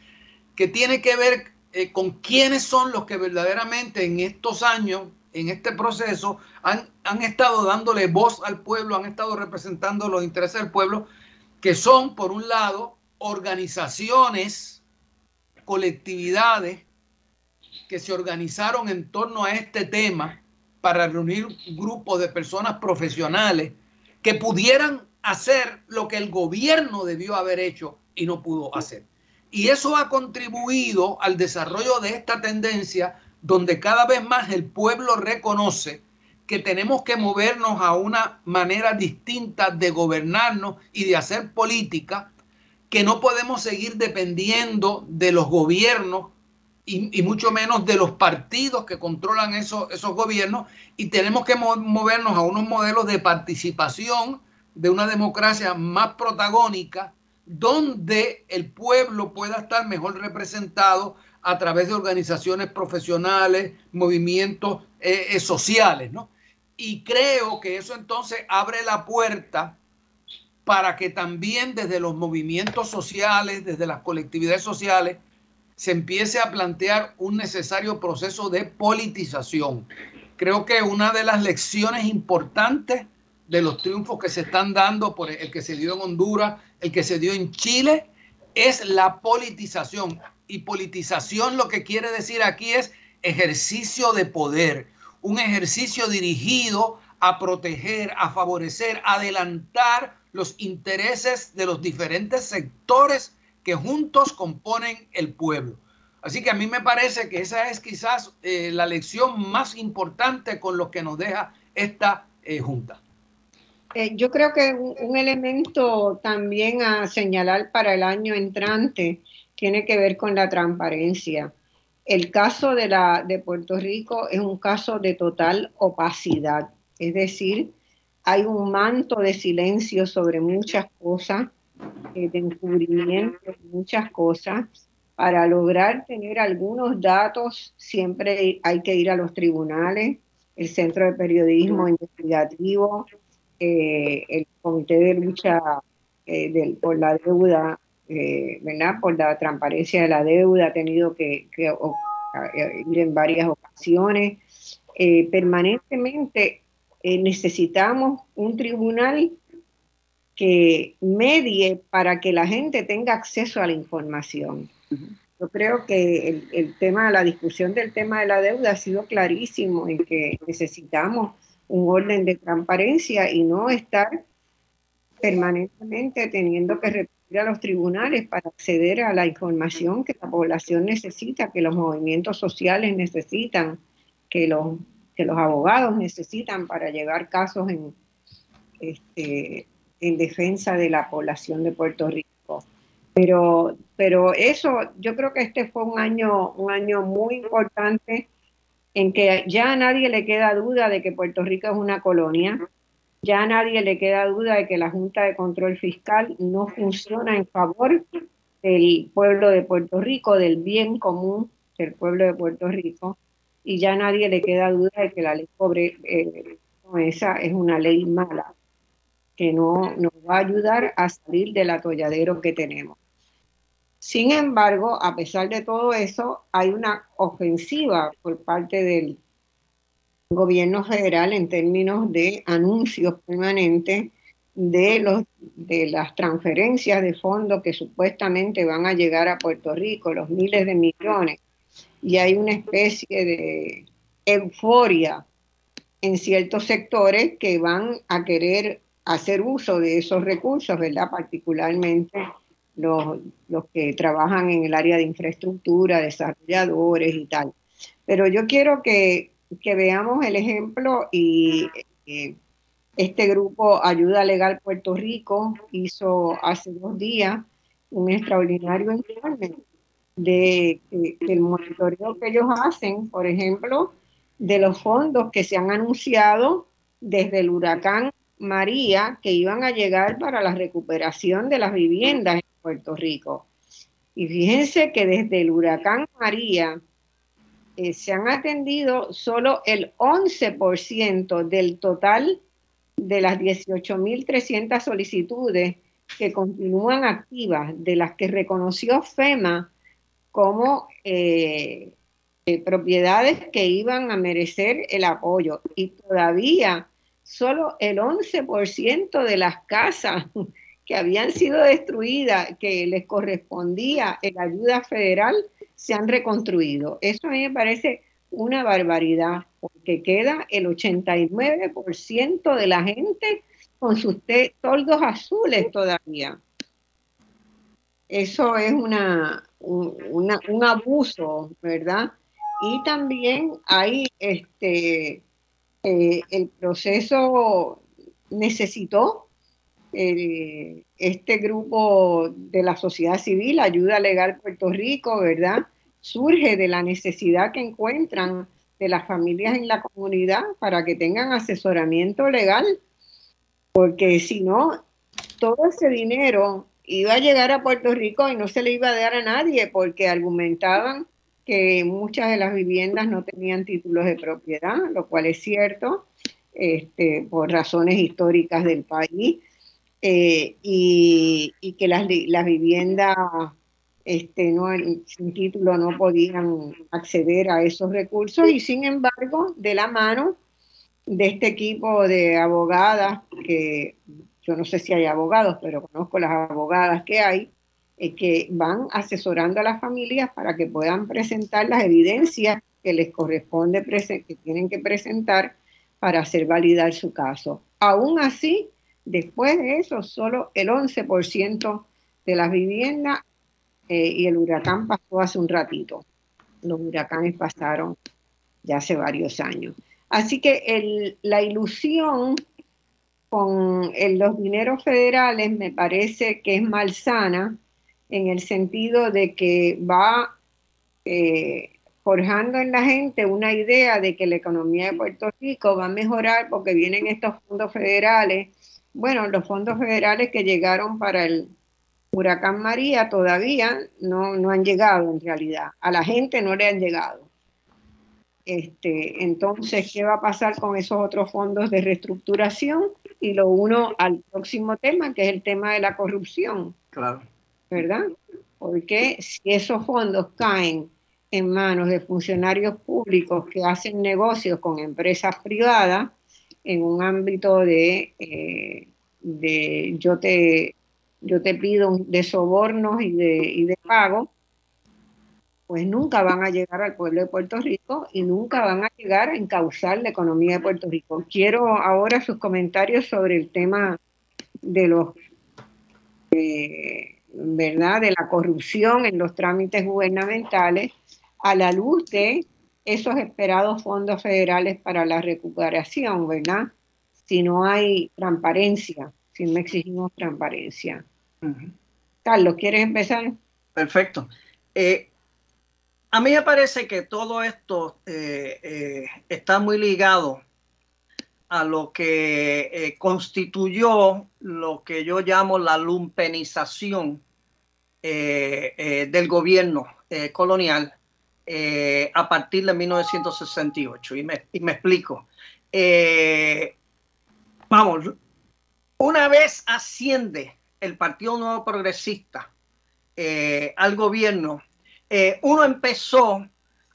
que tiene que ver con quiénes son los que verdaderamente en estos años en este proceso han, han, estado dándole voz al pueblo, han estado representando los intereses del pueblo, que son, por un lado, organizaciones, colectividades que se organizaron en torno a este tema para reunir grupos de personas profesionales que pudieran hacer lo que el gobierno debió haber hecho y no pudo hacer. Y eso ha contribuido al desarrollo de esta tendencia donde cada vez más el pueblo reconoce que tenemos que movernos a una manera distinta de gobernarnos y de hacer política, que no podemos seguir dependiendo de los gobiernos y, mucho menos de los partidos que controlan esos, esos gobiernos y tenemos que movernos a unos modelos de participación de una democracia más protagónica donde el pueblo pueda estar mejor representado a través de organizaciones profesionales, movimientos eh, eh, sociales, ¿no? Y creo que eso entonces abre la puerta para que también desde los movimientos sociales, desde las colectividades sociales, se empiece a plantear un necesario proceso de politización. Creo que una de las lecciones importantes de los triunfos que se están dando, por el que se dio en Honduras, el que se dio en Chile, es la politización. Y politización lo que quiere decir aquí es ejercicio de poder, un ejercicio dirigido a proteger, a favorecer, a adelantar los intereses de los diferentes sectores que juntos componen el pueblo. Así que a mí me parece que esa es quizás eh, la lección más importante con lo que nos deja esta eh, junta. Eh, yo creo que un, elemento también a señalar para el año entrante tiene que ver con la transparencia. El caso de, la, de Puerto Rico es un caso de total opacidad, es decir, hay un manto de silencio sobre muchas cosas, eh, de encubrimiento de muchas cosas. Para lograr tener algunos datos, siempre hay que ir a los tribunales, el Centro de Periodismo Investigativo, eh, el Comité de Lucha eh, por la Deuda eh, ¿verdad? Por la transparencia de la deuda, ha tenido que, ir en varias ocasiones. permanentemente necesitamos un tribunal que medie para que la gente tenga acceso a la información. Yo creo que el, el, tema, la discusión del tema de la deuda ha sido clarísimo en que necesitamos un orden de transparencia y no estar permanentemente teniendo que recurrir a los tribunales para acceder a la información que la población necesita, que los movimientos sociales necesitan, que los, que los abogados necesitan para llevar casos en, este, en defensa de la población de Puerto Rico. Pero, pero eso, yo creo que este fue un año, un año muy importante en que ya a nadie le queda duda de que Puerto Rico es una colonia, ya a nadie le queda duda de que la Junta de Control Fiscal no funciona en favor del pueblo de Puerto Rico, del bien común del pueblo de Puerto Rico, y ya a nadie le queda duda de que la ley pobre, eh, esa es una ley mala, que no nos va a ayudar a salir del atolladero que tenemos. Sin embargo, a pesar de todo eso, hay una ofensiva por parte del gobierno federal en términos de anuncios permanentes de, los, de las transferencias de fondos que supuestamente van a llegar a Puerto Rico, los miles de millones. Y hay una especie de euforia en ciertos sectores que van a querer hacer uso de esos recursos, ¿verdad? Particularmente los, los que trabajan en el área de infraestructura, desarrolladores y tal. Pero yo quiero que, que veamos el ejemplo y eh, este grupo Ayuda Legal Puerto Rico hizo hace dos días un extraordinario informe de, de, del monitoreo que ellos hacen, por ejemplo, de los fondos que se han anunciado desde el huracán María que iban a llegar para la recuperación de las viviendas en Puerto Rico. Y fíjense que desde el huracán María eh, se han atendido solo el 11% del total de las 18.300 solicitudes que continúan activas, de las que reconoció FEMA como eh, eh, propiedades que iban a merecer el apoyo. Y todavía solo el 11% de las casas que habían sido destruidas, que les correspondía la ayuda federal, se han reconstruido. Eso a mí me parece una barbaridad, porque queda el 89% de la gente con sus toldos azules todavía. Eso es una, un, un abuso, ¿verdad? Y también hay este, eh, el proceso necesitó eh, este grupo de la sociedad civil, Ayuda Legal Puerto Rico, ¿verdad? Surge de la necesidad que encuentran de las familias en la comunidad para que tengan asesoramiento legal, porque si no, todo ese dinero iba a llegar a Puerto Rico y no se le iba a dar a nadie, porque argumentaban que muchas de las viviendas no tenían títulos de propiedad, lo cual es cierto, este, por razones históricas del país, eh, y, que las, las viviendas este, no, sin título no podían acceder a esos recursos, y sin embargo, de la mano de este equipo de abogadas, que yo no sé si hay abogados, pero conozco las abogadas que hay, eh, que van asesorando a las familias para que puedan presentar las evidencias que les corresponde, que tienen que presentar para hacer validar su caso. Aún así, después de eso, solo el 11% de las viviendas eh, y el huracán pasó hace un ratito. Los huracanes pasaron ya hace varios años. Así que la ilusión con los dineros federales me parece que es malsana en el sentido de que va eh, forjando en la gente una idea de que la economía de Puerto Rico va a mejorar porque vienen estos fondos federales. Bueno, los fondos federales que llegaron para el huracán María todavía no, no han llegado en realidad. A la gente no le han llegado. Este, entonces, ¿qué va a pasar con esos otros fondos de reestructuración? Y lo uno al próximo tema, que es el tema de la corrupción. Claro. ¿verdad? Porque si esos fondos caen en manos de funcionarios públicos que hacen negocios con empresas privadas en un ámbito de, eh, de yo te yo te pido de sobornos y de, y de pago, pues nunca van a llegar al pueblo de Puerto Rico y nunca van a llegar a encauzar la economía de Puerto Rico. Quiero ahora sus comentarios sobre el tema de los eh, verdad de la corrupción en los trámites gubernamentales a la luz de esos esperados fondos federales para la recuperación, ¿verdad? Si no hay transparencia, si no exigimos transparencia. Carlos, ¿quieres empezar? Perfecto. Eh, a mí me parece que todo esto eh, eh, está muy ligado a lo que constituyó lo que yo llamo la lumpenización del gobierno colonial a partir de 1968. Y me, y me explico. vamos, una vez asciende el Partido Nuevo Progresista eh, al gobierno, eh, uno empezó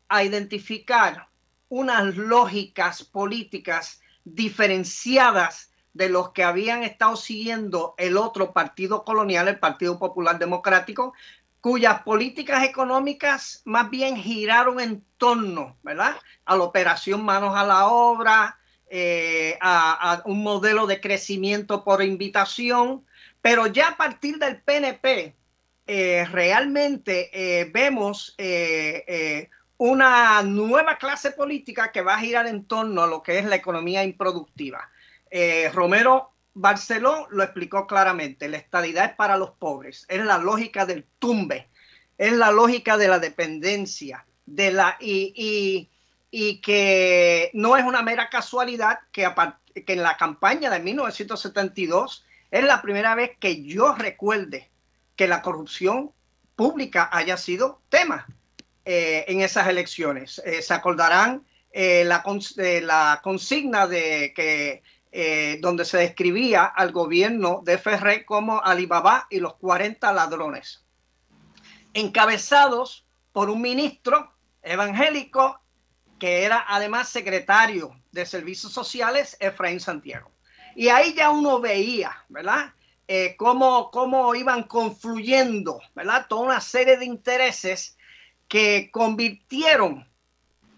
a identificar unas lógicas políticas diferenciadas de los que habían estado siguiendo el otro partido colonial, el Partido Popular Democrático, cuyas políticas económicas más bien giraron en torno, ¿verdad? A la operación manos a la obra, eh, a, un modelo de crecimiento por invitación, pero ya a partir del PNP, eh, realmente eh, vemos una nueva clase política que va a girar en torno a lo que es la economía improductiva. Romero Barceló lo explicó claramente, la estadidad es para los pobres, es la lógica del tumbe, es la lógica de la dependencia, de la, y, que no es una mera casualidad que, en la campaña de 1972 es la primera vez que yo recuerde que la corrupción pública haya sido tema eh, en esas elecciones. Eh, se acordarán eh, la, la, consigna de que donde se describía al gobierno de Ferré como Alibaba y los 40 ladrones, encabezados por un ministro evangélico que era además secretario de Servicios Sociales, Efraín Santiago. Y ahí ya uno veía, ¿verdad? Eh, cómo, cómo iban confluyendo, ¿verdad? Toda una serie de intereses que convirtieron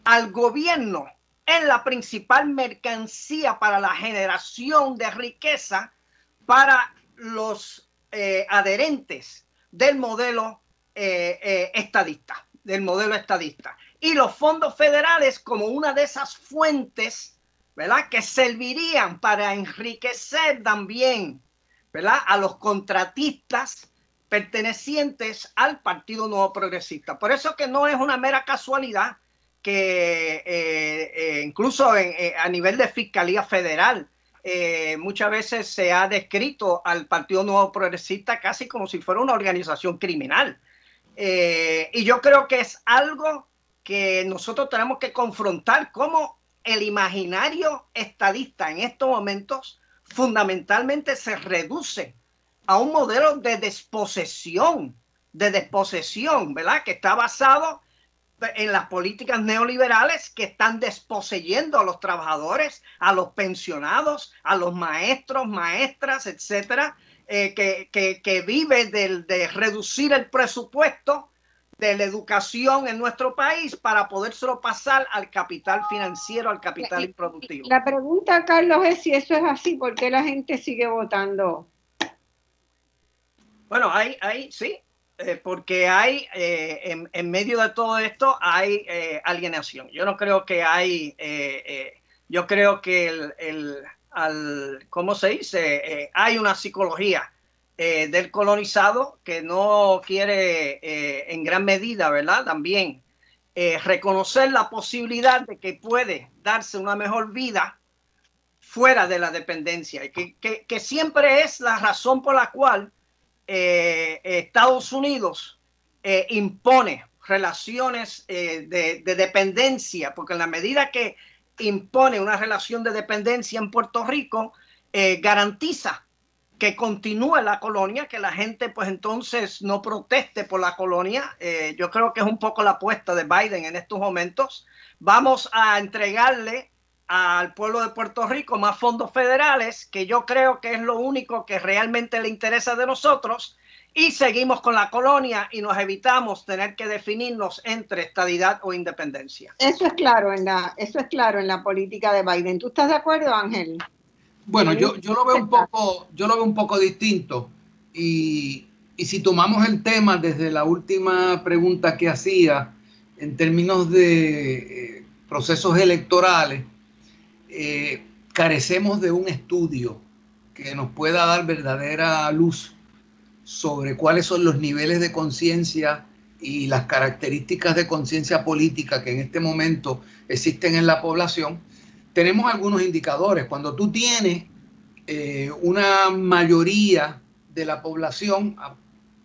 al gobierno en la principal mercancía para la generación de riqueza para los eh, adherentes del modelo eh, estadista, del modelo estadista. Y los fondos federales como una de esas fuentes ¿verdad? Que servirían para enriquecer también, ¿verdad? A los contratistas pertenecientes al Partido Nuevo Progresista. Por eso que no es una mera casualidad eh, eh, incluso eh, a nivel de Fiscalía Federal muchas veces se ha descrito al Partido Nuevo Progresista casi como si fuera una organización criminal. y yo creo que es algo que nosotros tenemos que confrontar como el imaginario estadista en estos momentos fundamentalmente se reduce a un modelo de desposesión, de desposesión, ¿verdad? Que está basado en las políticas neoliberales que están desposeyendo a los trabajadores, a los pensionados, a los maestros, maestras, etcétera, eh, que, que, vive de reducir el presupuesto de la educación en nuestro país para podérselo pasar al capital financiero, al capital improductivo. La pregunta, Carlos, es si eso es así, ¿por qué la gente sigue votando? Bueno, hay, hay sí, eh, porque hay, eh, en, medio de todo esto, hay eh, alienación. Yo no creo que hay, yo creo que el, el al, ¿cómo se dice? hay una psicología eh, del colonizado que no quiere eh, en gran medida, ¿verdad? También eh, reconocer la posibilidad de que puede darse una mejor vida fuera de la dependencia, y que, siempre es la razón por la cual Estados Unidos impone relaciones de, de dependencia, porque en la medida que impone una relación de dependencia en Puerto Rico, garantiza que continúe la colonia, que la gente pues entonces no proteste por la colonia. Eh, yo creo que es un poco la apuesta de Biden en estos momentos. Vamos a entregarle al pueblo de Puerto Rico más fondos federales, que yo creo que es lo único que realmente le interesa de nosotros, y seguimos con la colonia y nos evitamos tener que definirnos entre estadidad o independencia. Eso es claro en la, eso es claro en la política de Biden. ¿Tú estás de acuerdo, Ángel? Bueno, yo, yo lo veo un poco, yo lo veo un poco distinto. Y, y si tomamos el tema desde la última pregunta que hacía, en términos de eh, procesos electorales, eh, carecemos de un estudio que nos pueda dar verdadera luz sobre cuáles son los niveles de conciencia y las características de conciencia política que en este momento existen en la población, tenemos algunos indicadores. Cuando tú tienes eh, una mayoría de la población,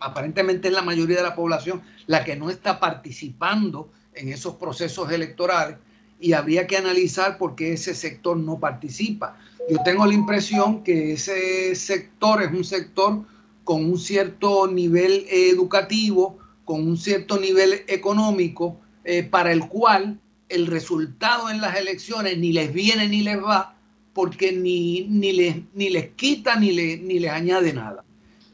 aparentemente es la mayoría de la población la que no está participando en esos procesos electorales y habría que analizar por qué ese sector no participa. Yo tengo la impresión que ese sector es un sector con un cierto nivel educativo, con un cierto nivel económico, eh, para el cual el resultado en las elecciones ni les viene ni les va, porque ni, ni, les, ni les quita ni, ni les añade nada.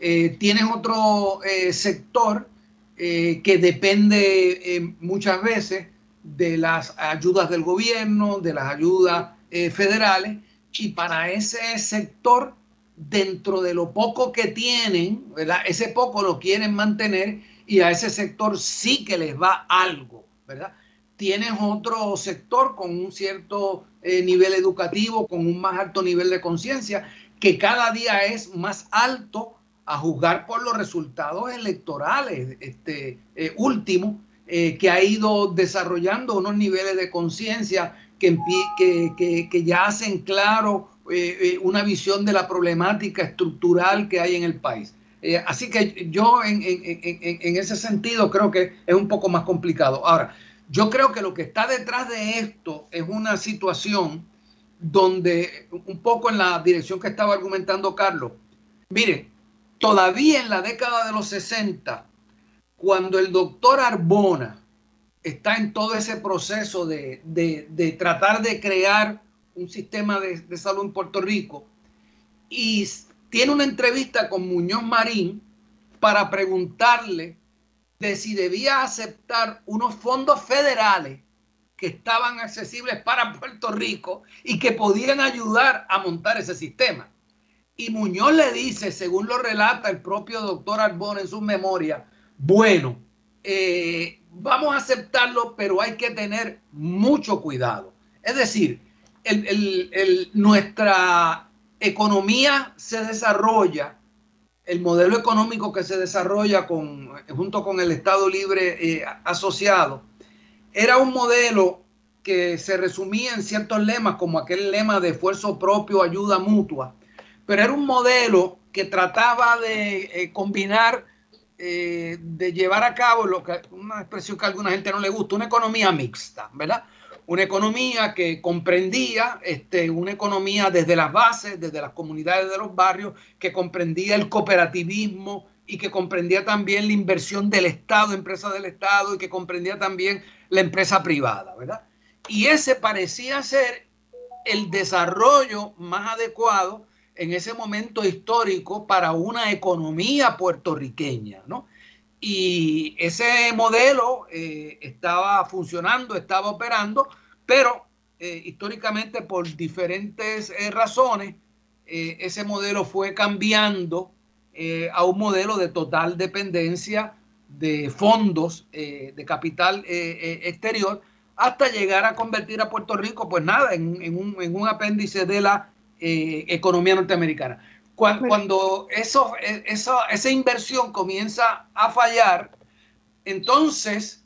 Eh, tienes otro eh, sector que depende muchas veces de las ayudas del gobierno, de las ayudas federales, y para ese sector dentro de lo poco que tienen, ¿verdad? Ese poco lo quieren mantener y a ese sector sí que les va algo, ¿verdad? Tienes otro sector con un cierto eh, nivel educativo, con un más alto nivel de conciencia, que cada día es más alto a juzgar por los resultados electorales este, eh, últimos, eh, que ha ido desarrollando unos niveles de conciencia que, que, que, ya hacen claro eh, eh, una visión de la problemática estructural que hay en el país. Así que yo en, ese sentido creo que es un poco más complicado. Ahora, yo creo que lo que está detrás de esto es una situación donde, un poco en la dirección que estaba argumentando Carlos, mire, todavía en la década de los 60, cuando el doctor Arbona está en todo ese proceso de, de tratar de crear un sistema de, salud en Puerto Rico, y tiene una entrevista con Muñoz Marín para preguntarle de si debía aceptar unos fondos federales que estaban accesibles para Puerto Rico y que podían ayudar a montar ese sistema. Y Muñoz le dice, según lo relata el propio doctor Arbón en su memoria, bueno, eh, vamos a aceptarlo, pero hay que tener mucho cuidado. Es decir, nuestra economía se desarrolla, el modelo económico que se desarrolla con, junto con el Estado Libre eh, asociado, era un modelo que se resumía en ciertos lemas, como aquel lema de esfuerzo propio, ayuda mutua, pero era un modelo que trataba de eh, combinar, eh, de llevar a cabo lo que, una expresión que a alguna gente no le gusta, una economía mixta, ¿verdad? una economía que comprendía este, una economía desde las bases, desde las comunidades de los barrios, que comprendía el cooperativismo y que comprendía también la inversión del Estado, empresas del Estado, y que comprendía también la empresa privada, ¿verdad? Y ese parecía ser el desarrollo más adecuado en ese momento histórico para una economía puertorriqueña, ¿no? Y ese modelo eh, estaba funcionando, estaba operando, pero eh, históricamente por diferentes eh, razones, ese modelo fue cambiando a un modelo de total dependencia de fondos de capital exterior hasta llegar a convertir a Puerto Rico, pues nada, en, un, en un apéndice de la economía norteamericana. Cuando, eso, e, eso, esa inversión comienza a fallar, entonces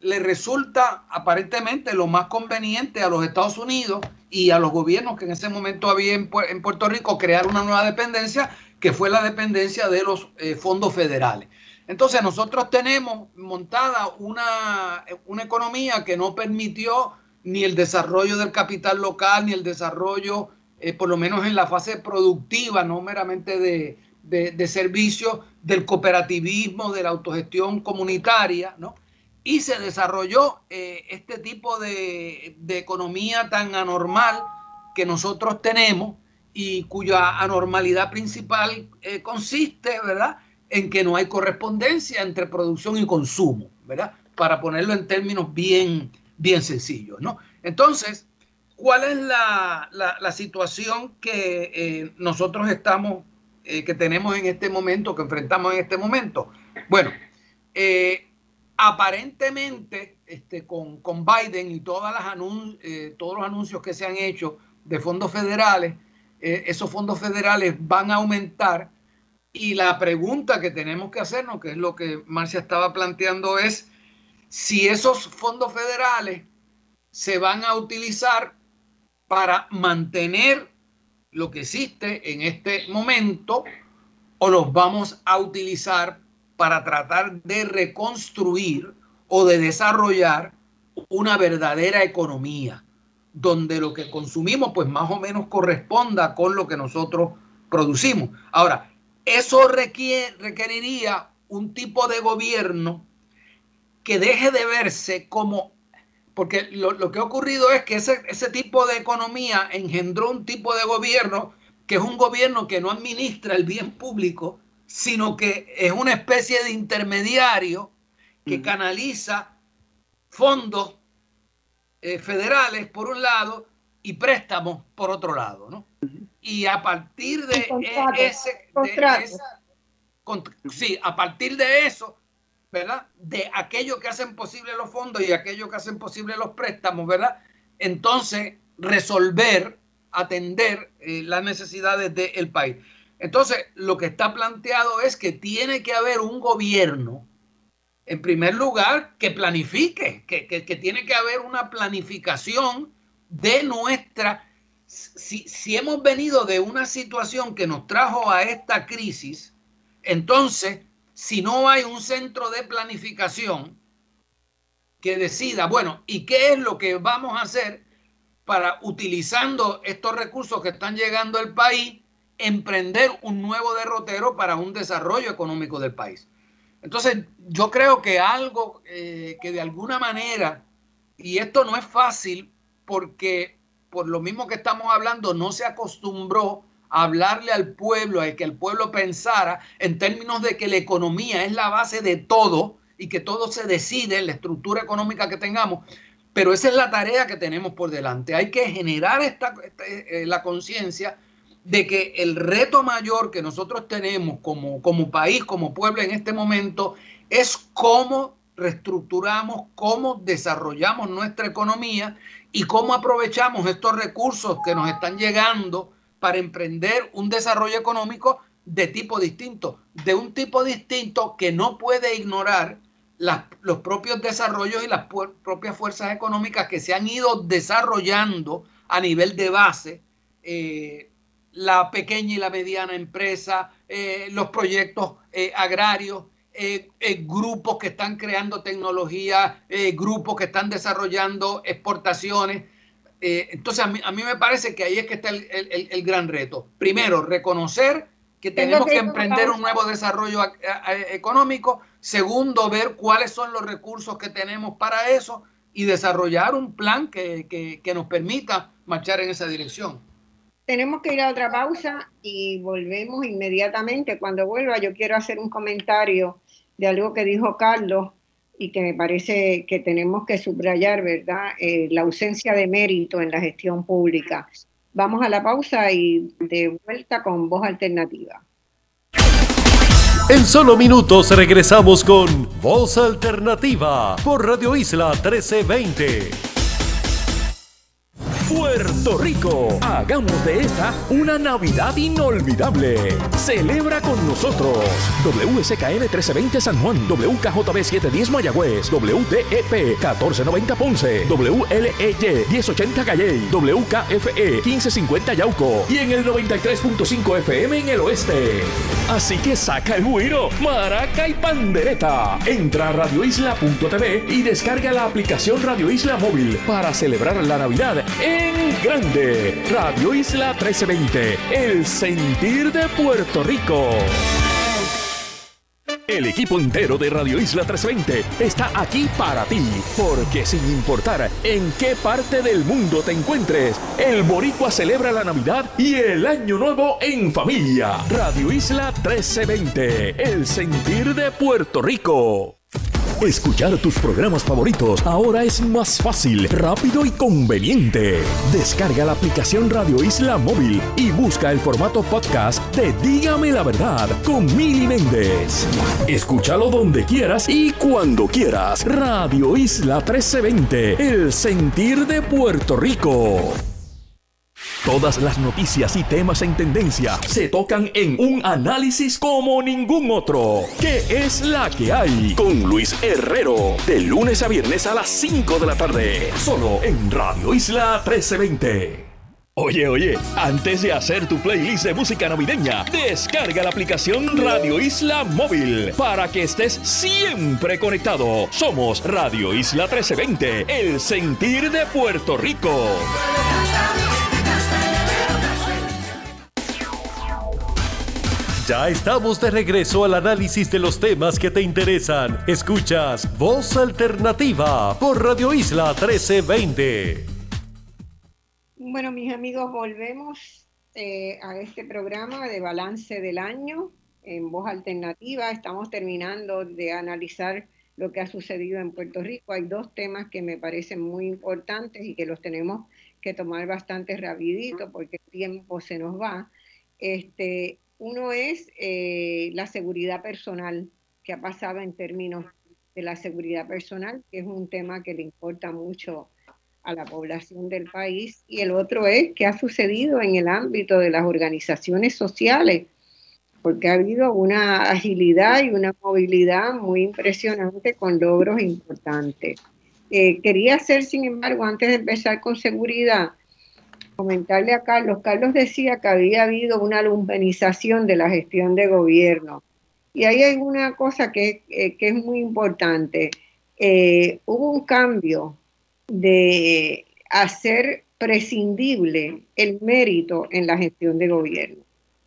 le resulta aparentemente lo más conveniente a los Estados Unidos y a los gobiernos que en ese momento había en, Puerto Rico crear una nueva dependencia, que fue la dependencia de los eh, fondos federales. Entonces nosotros tenemos montada una, una economía que no permitió ni el desarrollo del capital local, ni el desarrollo eh, por lo menos en la fase productiva, no meramente de, de, servicio, del cooperativismo, de la autogestión comunitaria, ¿no? y se desarrolló eh, este tipo de, economía tan anormal que nosotros tenemos y cuya anormalidad principal eh, consiste, ¿verdad?, en que no hay correspondencia entre producción y consumo, ¿verdad? Para ponerlo en términos bien, bien sencillos, ¿no? Entonces, ¿cuál es la, situación que eh, nosotros estamos, que tenemos en este momento, que enfrentamos en este momento? Bueno, aparentemente este, con, Biden y todas las eh, todos los anuncios que se han hecho de fondos federales, eh, esos fondos federales van a aumentar y la pregunta que tenemos que hacernos, que es lo que Marcia estaba planteando, es si esos fondos federales se van a utilizar para mantener lo que existe en este momento o los vamos a utilizar para tratar de reconstruir o de desarrollar una verdadera economía, donde lo que consumimos pues más o menos corresponda con lo que nosotros producimos. Ahora, eso requeriría un tipo de gobierno que deje de verse como, porque lo, que ha ocurrido es que ese, ese tipo de economía engendró un tipo de gobierno que es un gobierno que no administra el bien público, sino que es una especie de intermediario que canaliza fondos eh, federales por un lado y préstamos por otro lado, ¿no? Y a partir de, ese, sí, a partir de eso, ¿verdad? De aquello que hacen posible los fondos y aquello que hacen posible los préstamos, ¿verdad? Entonces, resolver, atender eh, las necesidades del país. Entonces, lo que está planteado es que tiene que haber un gobierno, en primer lugar, que planifique, que, tiene que haber una planificación de nuestra... Si, si hemos venido de una situación que nos trajo a esta crisis, entonces, si no hay un centro de planificación que decida, bueno, ¿y qué es lo que vamos a hacer para, utilizando estos recursos que están llegando al país, emprender un nuevo derrotero para un desarrollo económico del país. Entonces, yo creo que algo eh, que de alguna manera, y esto no es fácil porque por lo mismo que estamos hablando, no se acostumbró hablarle al pueblo, a que el pueblo pensara en términos de que la economía es la base de todo y que todo se decide en la estructura económica que tengamos. Pero esa es la tarea que tenemos por delante. Hay que generar esta, eh, la conciencia de que el reto mayor que nosotros tenemos como, como país, como pueblo en este momento, es cómo reestructuramos, cómo desarrollamos nuestra economía y cómo aprovechamos estos recursos que nos están llegando para emprender un desarrollo económico de tipo distinto, de un tipo distinto que no puede ignorar los propios desarrollos y las propias fuerzas económicas que se han ido desarrollando a nivel de base eh, la pequeña y la mediana empresa, eh, los proyectos eh, agrarios, grupos que están creando tecnología, grupos que están desarrollando exportaciones. Entonces, a mí, a mí, me parece que ahí es que está el, gran reto. Primero, reconocer que tenemos que emprender un nuevo desarrollo económico. Segundo, ver cuáles son los recursos que tenemos para eso y desarrollar un plan que, que nos permita marchar en esa dirección. Tenemos que ir a otra pausa y volvemos inmediatamente. Cuando vuelva yo quiero hacer un comentario de algo que dijo Carlos y que me parece que tenemos que subrayar, ¿verdad? Eh, la ausencia de mérito en la gestión pública. Vamos a la pausa y de vuelta con voz alternativa. En solo minutos regresamos con Voz Alternativa por Radio Isla 1320. Puerto Rico. Hagamos de esta una Navidad inolvidable. Celebra con nosotros. WSKN 1320 San Juan, WKJB 710 Mayagüez, WDEP 1490 Ponce, WLEY 1080 Calley, WKFE 1550 Yauco y en el 93.5 FM en el oeste. Así que saca el buiro, maraca y pandereta. Entra a radioisla.tv y descarga la aplicación Radio Isla Móvil para celebrar la Navidad en grande. Radio Isla 1320, el sentir de Puerto Rico. El equipo entero de Radio Isla 320 está aquí para ti, porque sin importar en qué parte del mundo te encuentres, el Boricua celebra la Navidad y el Año Nuevo en familia. Radio Isla 1320, el sentir de Puerto Rico. Escuchar tus programas favoritos ahora es más fácil, rápido y conveniente. Descarga la aplicación Radio Isla Móvil y busca el formato podcast de Dígame la verdad con Mili Méndez. Escúchalo donde quieras y cuando quieras. Radio Isla 1320, el sentir de Puerto Rico. Todas las noticias y temas en tendencia se tocan en un análisis como ningún otro. ¿Qué es la que hay? Con Luis Herrero. De lunes a viernes a las 5 de la tarde. Solo en Radio Isla 1320. Oye, oye, antes de hacer tu playlist de música navideña, descarga la aplicación Radio Isla Móvil para que estés siempre conectado. Somos Radio Isla 1320, el sentir de Puerto Rico. Ya estamos de regreso al análisis de los temas que te interesan. Escuchas Voz Alternativa por Radio Isla 1320. Bueno, mis amigos, volvemos eh, a este programa de balance del año en Voz Alternativa. Estamos terminando de analizar lo que ha sucedido en Puerto Rico. Hay dos temas que me parecen muy importantes y que los tenemos que tomar bastante rapidito porque el tiempo se nos va. Este, uno es eh, la seguridad personal, que ha pasado en términos de la seguridad personal, que es un tema que le importa mucho a la población del país. Y el otro es qué ha sucedido en el ámbito de las organizaciones sociales, porque ha habido una agilidad y una movilidad muy impresionante con logros importantes. Eh, quería hacer, sin embargo, antes de empezar con seguridad, comentarle a Carlos, Carlos decía que había habido una lumpenización de la gestión de gobierno. Y ahí hay una cosa que, eh, es muy importante. Eh, hubo un cambio de hacer prescindible el mérito en la gestión de gobierno,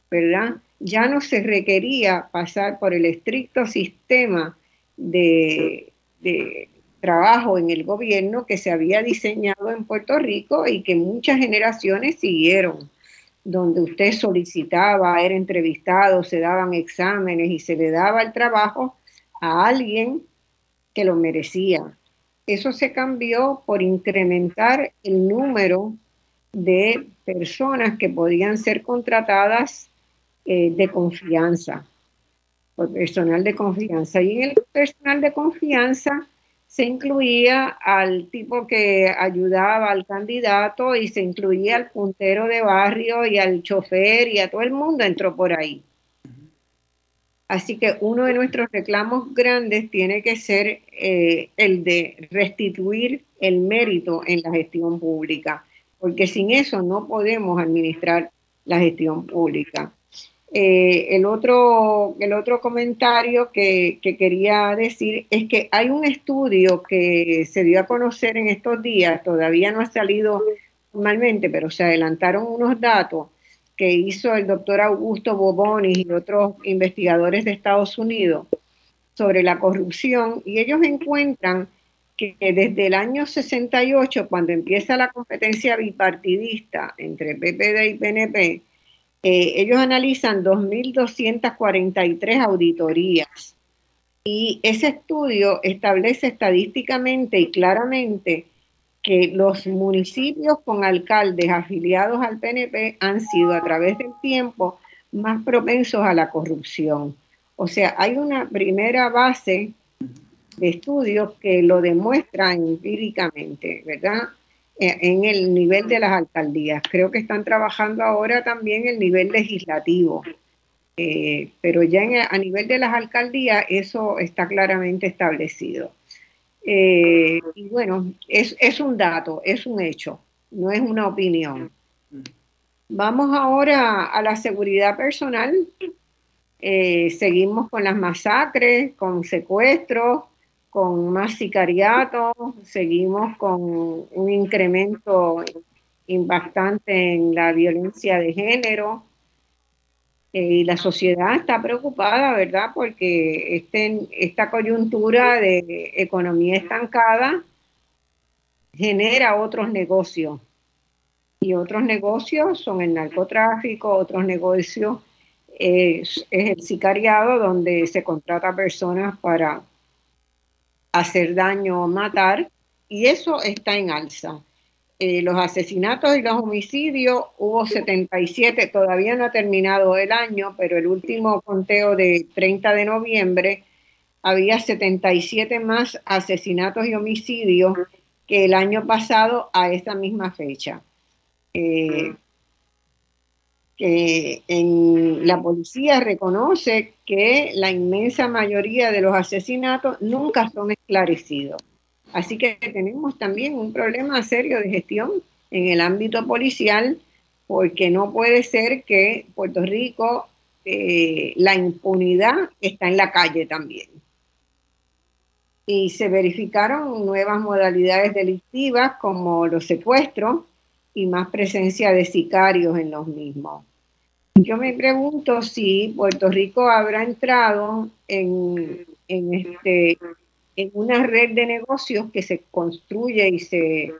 ¿verdad? Ya no se requería pasar por el estricto sistema de, de trabajo en el gobierno que se había diseñado en Puerto Rico y que muchas generaciones siguieron, donde usted solicitaba, era entrevistado, se daban exámenes y se le daba el trabajo a alguien que lo merecía. Eso se cambió por incrementar el número de personas que podían ser contratadas eh, de confianza, por personal de confianza. Y en el personal de confianza se incluía al tipo que ayudaba al candidato y se incluía al puntero de barrio y al chofer y a todo el mundo entró por ahí. Así que uno de nuestros reclamos grandes tiene que ser eh, el de restituir el mérito en la gestión pública, porque sin eso no podemos administrar la gestión pública. Eh, el, otro, el otro comentario que, quería decir es que hay un estudio que se dio a conocer en estos días, todavía no ha salido formalmente, pero se adelantaron unos datos que hizo el doctor Augusto Bobonis y otros investigadores de Estados Unidos sobre la corrupción y ellos encuentran que desde el año 68, cuando empieza la competencia bipartidista entre PPD y PNP, eh, ellos analizan 2.243 auditorías y ese estudio establece estadísticamente y claramente que los municipios con alcaldes afiliados al PNP han sido a través del tiempo más propensos a la corrupción. O sea, hay una primera base de estudios que lo demuestran empíricamente, ¿verdad? En el nivel de las alcaldías. Creo que están trabajando ahora también el nivel legislativo, eh, pero ya a nivel de las alcaldías eso está claramente establecido. Eh, y bueno, es, es, un dato, es un hecho, no es una opinión. Vamos ahora a la seguridad personal. Eh, seguimos con las masacres, con secuestros, con más sicariatos, seguimos con un incremento bastante en la violencia de género. y la sociedad está preocupada, ¿verdad? Porque este, esta coyuntura de economía estancada genera otros negocios. Y otros negocios son el narcotráfico, otros negocios es, el sicariado, donde se contrata personas para hacer daño o matar, y eso está en alza. Eh, los asesinatos y los homicidios hubo 77, todavía no ha terminado el año, pero el último conteo de 30 de noviembre había 77 más asesinatos y homicidios que el año pasado a esta misma fecha. Eh, que en la policía reconoce que la inmensa mayoría de los asesinatos nunca son esclarecidos. Así que tenemos también un problema serio de gestión en el ámbito policial, porque no puede ser que Puerto Rico eh, la impunidad está en la calle también. Y se verificaron nuevas modalidades delictivas como los secuestros y más presencia de sicarios en los mismos. Yo me pregunto si Puerto Rico habrá entrado en, en este, en una red de negocios que se construye y se,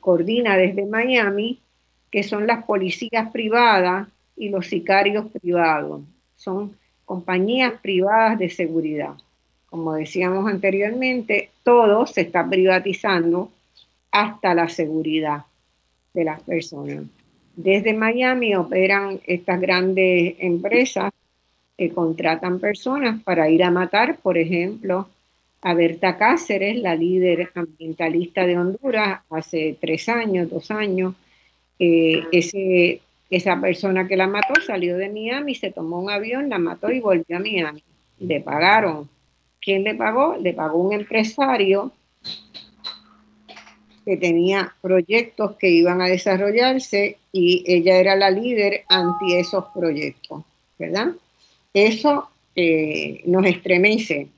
coordina desde Miami, que son las policías privadas y los sicarios privados. Son compañías privadas de seguridad. Como decíamos anteriormente, todo se está privatizando hasta la seguridad de las personas. Desde Miami operan estas grandes empresas que contratan personas para ir a matar, por ejemplo, a Berta Cáceres, la líder ambientalista de Honduras, hace tres años, dos años. Eh, esa persona que la mató salió de Miami, se tomó un avión, la mató y volvió a Miami. Le pagaron. ¿Quién le pagó? Le pagó un empresario que tenía proyectos que iban a desarrollarse y ella era la líder anti esos proyectos, ¿verdad? Eso eh, nos estremece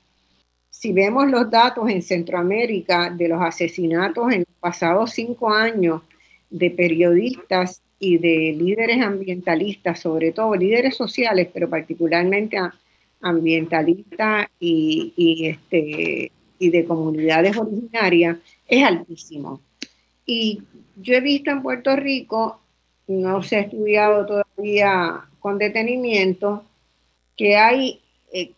si vemos los datos en Centroamérica de los asesinatos en los pasados cinco años de periodistas y de líderes ambientalistas, sobre todo líderes sociales, pero particularmente ambientalistas este, y de comunidades originarias, es altísimo. Y yo he visto en Puerto Rico, no se ha estudiado todavía con detenimiento, que hay eh,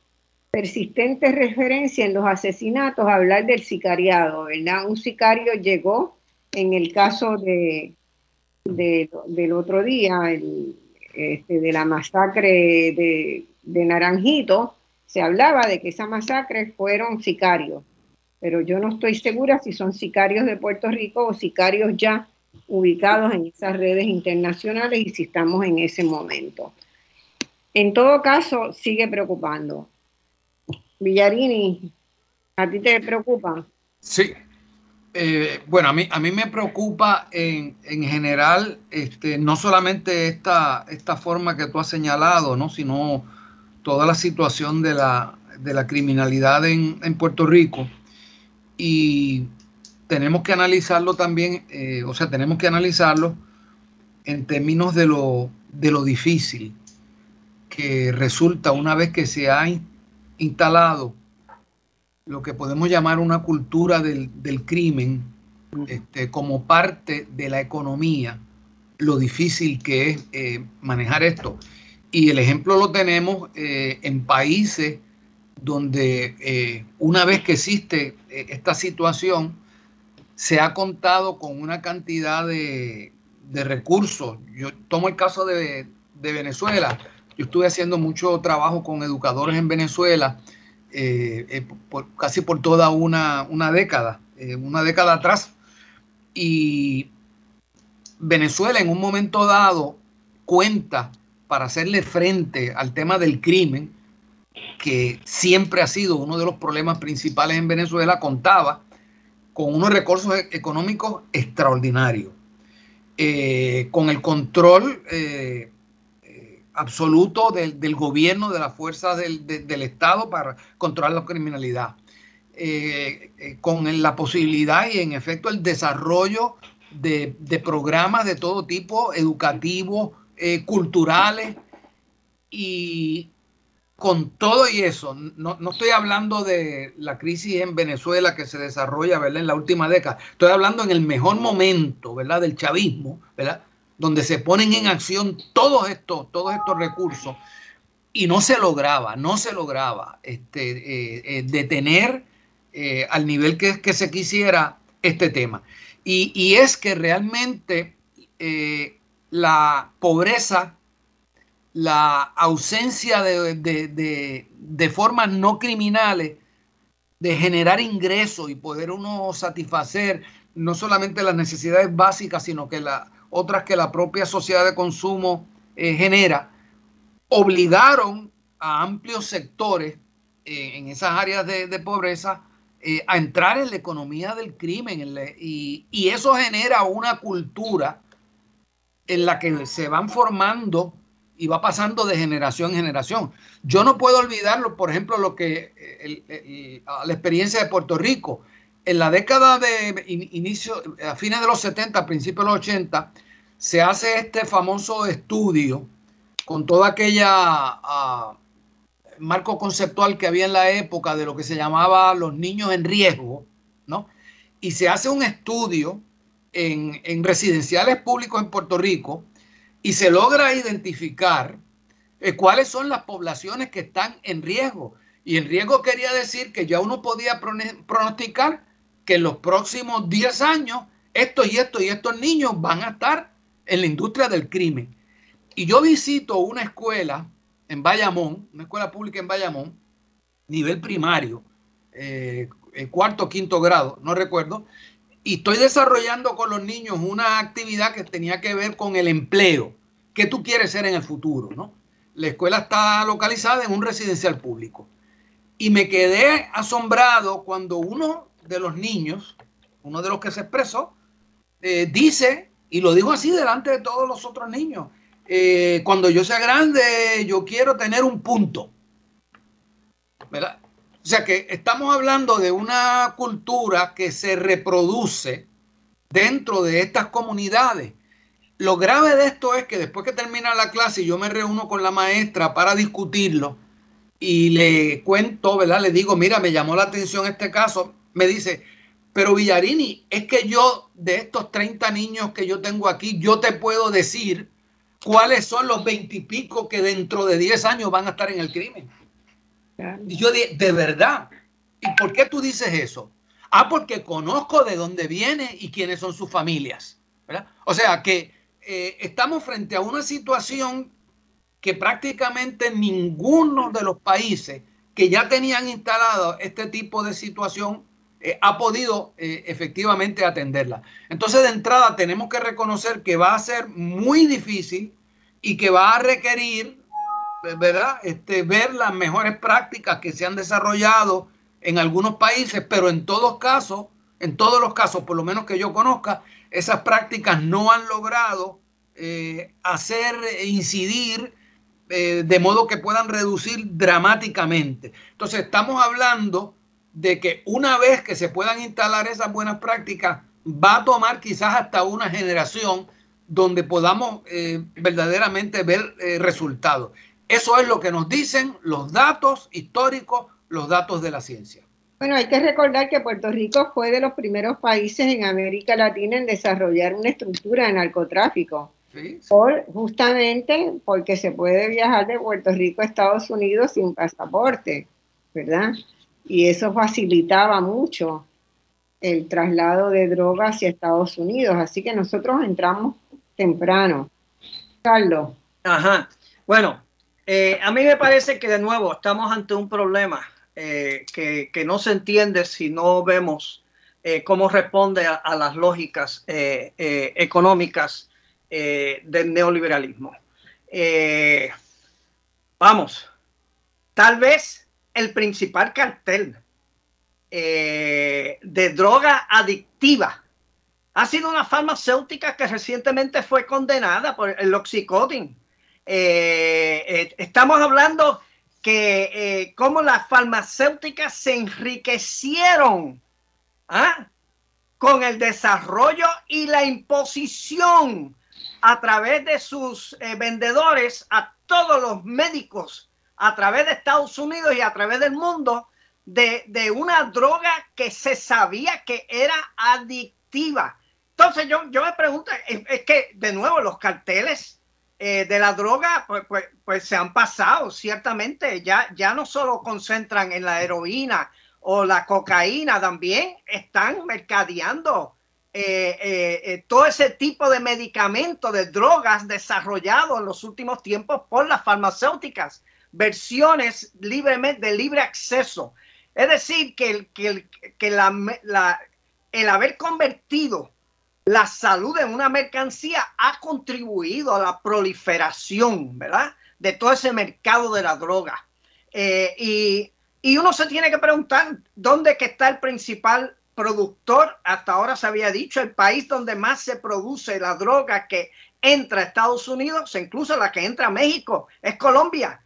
persistente referencia en los asesinatos a hablar del sicariado, ¿verdad? Un sicario llegó en el caso de, del otro día, este, de la masacre de, de Naranjito, se hablaba de que esa masacre fueron sicarios, pero yo no estoy segura si son sicarios de Puerto Rico o sicarios ya ubicados en esas redes internacionales y si estamos en ese momento. En todo caso, sigue preocupando. Villarini, ¿a ti te preocupa? Sí. Eh, bueno, a mí, a mí me preocupa en, general este, no solamente esta, esta forma que tú has señalado, ¿no? sino toda la situación de la, criminalidad en, Puerto Rico. Y tenemos que analizarlo también, eh, o sea, tenemos que analizarlo en términos de lo, de lo difícil que resulta una vez que se ha instalado lo que podemos llamar una cultura del, crimen este, como parte de la economía, lo difícil que es eh, manejar esto. Y el ejemplo lo tenemos eh, en países donde eh, una vez que existe esta situación, se ha contado con una cantidad de, recursos. Yo tomo el caso de, de Venezuela yo estuve haciendo mucho trabajo con educadores en Venezuela, eh, eh, casi por toda una, década, eh, una década atrás. Y Venezuela en un momento dado cuenta para hacerle frente al tema del crimen, que siempre ha sido uno de los problemas principales en Venezuela, contaba con unos recursos e-, económicos extraordinarios, con el control absoluto del, gobierno, de las fuerzas del, Estado para controlar la criminalidad. Eh, eh, con la posibilidad y en efecto el desarrollo de, programas de todo tipo, educativos, eh, culturales, y con todo y eso, no, no, estoy hablando de la crisis en Venezuela que se desarrolla ¿verdad? en la última década, estoy hablando en el mejor momento ¿verdad? del chavismo, ¿verdad? donde se ponen en acción todos estos, todos estos recursos y no se lograba, no se lograba este, eh, eh, detener eh, al nivel que, que, se quisiera este tema. Y, y es que realmente la pobreza la ausencia de, formas no criminales de generar ingresos y poder uno satisfacer no solamente las necesidades básicas, sino que las otras que la propia sociedad de consumo eh, genera, obligaron a amplios sectores eh, en esas áreas de, pobreza eh, a entrar en la economía del crimen y eso genera una cultura en la que se van formando y va pasando de generación en generación. Yo no puedo olvidarlo, por ejemplo, lo que la experiencia de Puerto Rico. En la década de inicio, a fines de los 70, principios de los 80, se hace este famoso estudio con toda aquella uh, marco conceptual que había en la época de lo que se llamaba los niños en riesgo, ¿no? Y se hace un estudio en, en residenciales públicos en Puerto Rico y se logra identificar eh, cuáles son las poblaciones que están en riesgo. Y en riesgo quería decir que ya uno podía pronosticar que en los próximos 10 años estos y estos y estos niños van a estar en la industria del crimen. Y yo visito una escuela en Bayamón, una escuela pública en Bayamón, nivel primario, eh, cuarto, quinto grado, no recuerdo, y estoy desarrollando con los niños una actividad que tenía que ver con el empleo. ¿Qué tú quieres ser en el futuro? ¿no? La escuela está localizada en un residencial público. Y me quedé asombrado cuando uno de los niños, uno de los que se expresó, eh, dice, y lo dijo así delante de todos los otros niños, eh, cuando yo sea grande, yo quiero tener un punto. ¿Verdad? O sea que estamos hablando de una cultura que se reproduce dentro de estas comunidades. Lo grave de esto es que después que termina la clase yo me reúno con la maestra para discutirlo y le cuento, ¿verdad? Le digo, mira, me llamó la atención este caso. Me dice, pero Villarini, es que yo de estos 30 niños que yo tengo aquí, yo te puedo decir cuáles son los 20 y pico que dentro de 10 años van a estar en el crimen. Yo de verdad. ¿Y por qué tú dices eso? Ah, porque conozco de dónde viene y quiénes son sus familias. O sea que eh, estamos frente a una situación que prácticamente ninguno de los países que ya tenían instalado este tipo de situación eh, ha podido eh, efectivamente atenderla. Entonces, de entrada, tenemos que reconocer que va a ser muy difícil y que va a requerir ¿verdad? Este, ver las mejores prácticas que se han desarrollado en algunos países, pero en todos casos, en todos los casos, por lo menos que yo conozca, esas prácticas no han logrado eh, hacer incidir eh, de modo que puedan reducir dramáticamente. Entonces, estamos hablando de que una vez que se puedan instalar esas buenas prácticas, va a tomar quizás hasta una generación donde podamos eh, verdaderamente ver resultados. Eso es lo que nos dicen los datos históricos, los datos de la ciencia. Bueno, hay que recordar que Puerto Rico fue de los primeros países en América Latina en desarrollar una estructura de narcotráfico. Por, justamente porque se puede viajar de Puerto Rico a Estados Unidos sin pasaporte, ¿verdad? Y eso facilitaba mucho el traslado de drogas hacia Estados Unidos. Así que nosotros entramos temprano. Carlos. Ajá. Bueno, eh, a mí me parece que de nuevo estamos ante un problema eh, que, no se entiende si no vemos eh, cómo responde a, las lógicas económicas del neoliberalismo. vamos, tal vez el principal cartel de droga adictiva ha sido una farmacéutica que recientemente fue condenada por el oxicodin eh, eh, estamos hablando que eh, cómo las farmacéuticas se enriquecieron ¿ah? con el desarrollo y la imposición a través de sus vendedores a todos los médicos a través de Estados Unidos y a través del mundo de, de una droga que se sabía que era adictiva. Entonces yo, yo me pregunto, es, que de nuevo los carteles eh, de la droga pues, pues, pues, se han pasado, ciertamente, ya, ya no solo concentran en la heroína o la cocaína, también están mercadeando eh, eh, todo ese tipo de medicamentos, de drogas desarrollados en los últimos tiempos por las farmacéuticas, versiones libremente de libre acceso. Es decir, que, que, que el haber convertido la salud en una mercancía ha contribuido a la proliferación, ¿verdad? De todo ese mercado de la droga. y, y, uno se tiene que preguntar dónde está el principal productor, hasta ahora se había dicho, el país donde más se produce la droga que entra a Estados Unidos, incluso la que entra a México, es Colombia.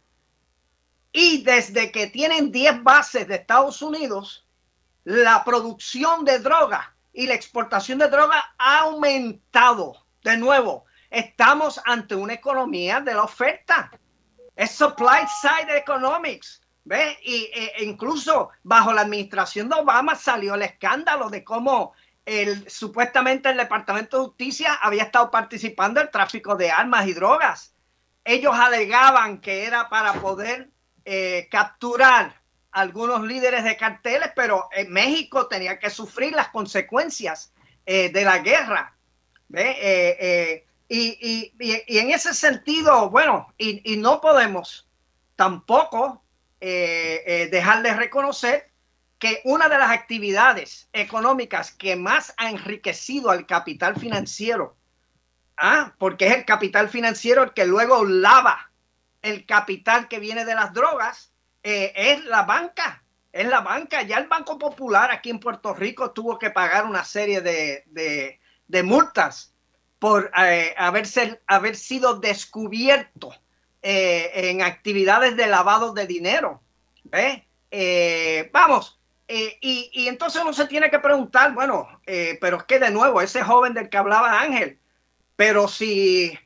Y desde que tienen 10 bases de Estados Unidos, la producción de droga y la exportación de droga ha aumentado. De nuevo, estamos ante una economía de la oferta. Es supply side economics. ¿Ve? Y e, incluso bajo la administración de Obama salió el escándalo de cómo el, supuestamente el Departamento de Justicia había estado participando en el tráfico de armas y drogas. Ellos alegaban que era para poder eh, capturar algunos líderes de carteles, pero en México tenía que sufrir las consecuencias eh, de la guerra. ¿ve? Eh, y, y, en ese sentido, bueno, y no podemos tampoco eh, eh, dejar de reconocer que una de las actividades económicas que más ha enriquecido al capital financiero, ¿ah? porque es el capital financiero el que luego lava el capital que viene de las drogas, eh, es la banca. Es la banca. Ya el Banco Popular aquí en Puerto Rico tuvo que pagar una serie de, de, multas por haber, ser, haber sido descubierto eh, en actividades de lavado de dinero. Eh, vamos, eh, y, entonces uno se tiene que preguntar, bueno, pero es que de nuevo, ese joven del que hablaba Ángel, pero si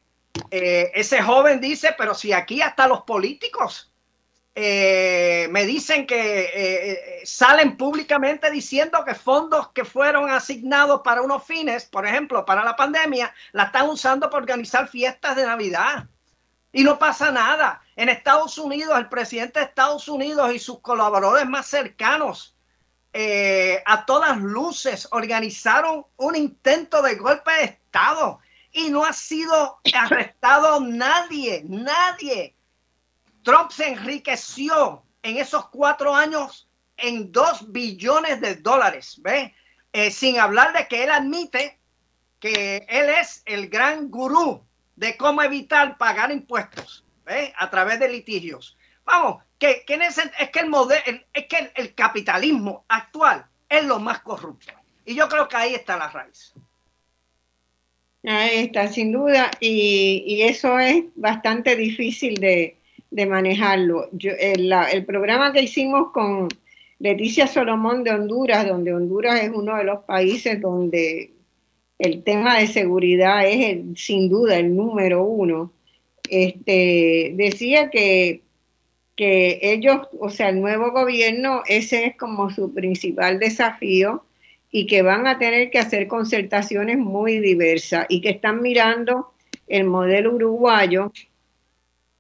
ese joven dice, pero si aquí hasta los políticos me dicen que salen públicamente diciendo que fondos que fueron asignados para unos fines, por ejemplo, para la pandemia, la están usando para organizar fiestas de Navidad y no pasa nada. En Estados Unidos, el presidente de Estados Unidos y sus colaboradores más cercanos, eh, a todas luces, organizaron un intento de golpe de Estado y no ha sido arrestado nadie, nadie. Trump se enriqueció en esos cuatro años en dos billones de dólares, ¿ve? Eh, sin hablar de que él admite que él es el gran gurú de cómo evitar pagar impuestos a través de litigios. Vamos, que, es que el modelo, es que el, capitalismo actual es lo más corrupto. Y yo creo que ahí está la raíz. Ahí está, sin duda, y, eso es bastante difícil de, manejarlo. el, el, programa que hicimos con Leticia Solomón de Honduras, donde Honduras es uno de los países donde el tema de seguridad es sin duda el número uno, este, decía que, que ellos, o sea, el nuevo gobierno, ese es como su principal desafío y que van a tener que hacer concertaciones muy diversas y que están mirando el modelo uruguayo.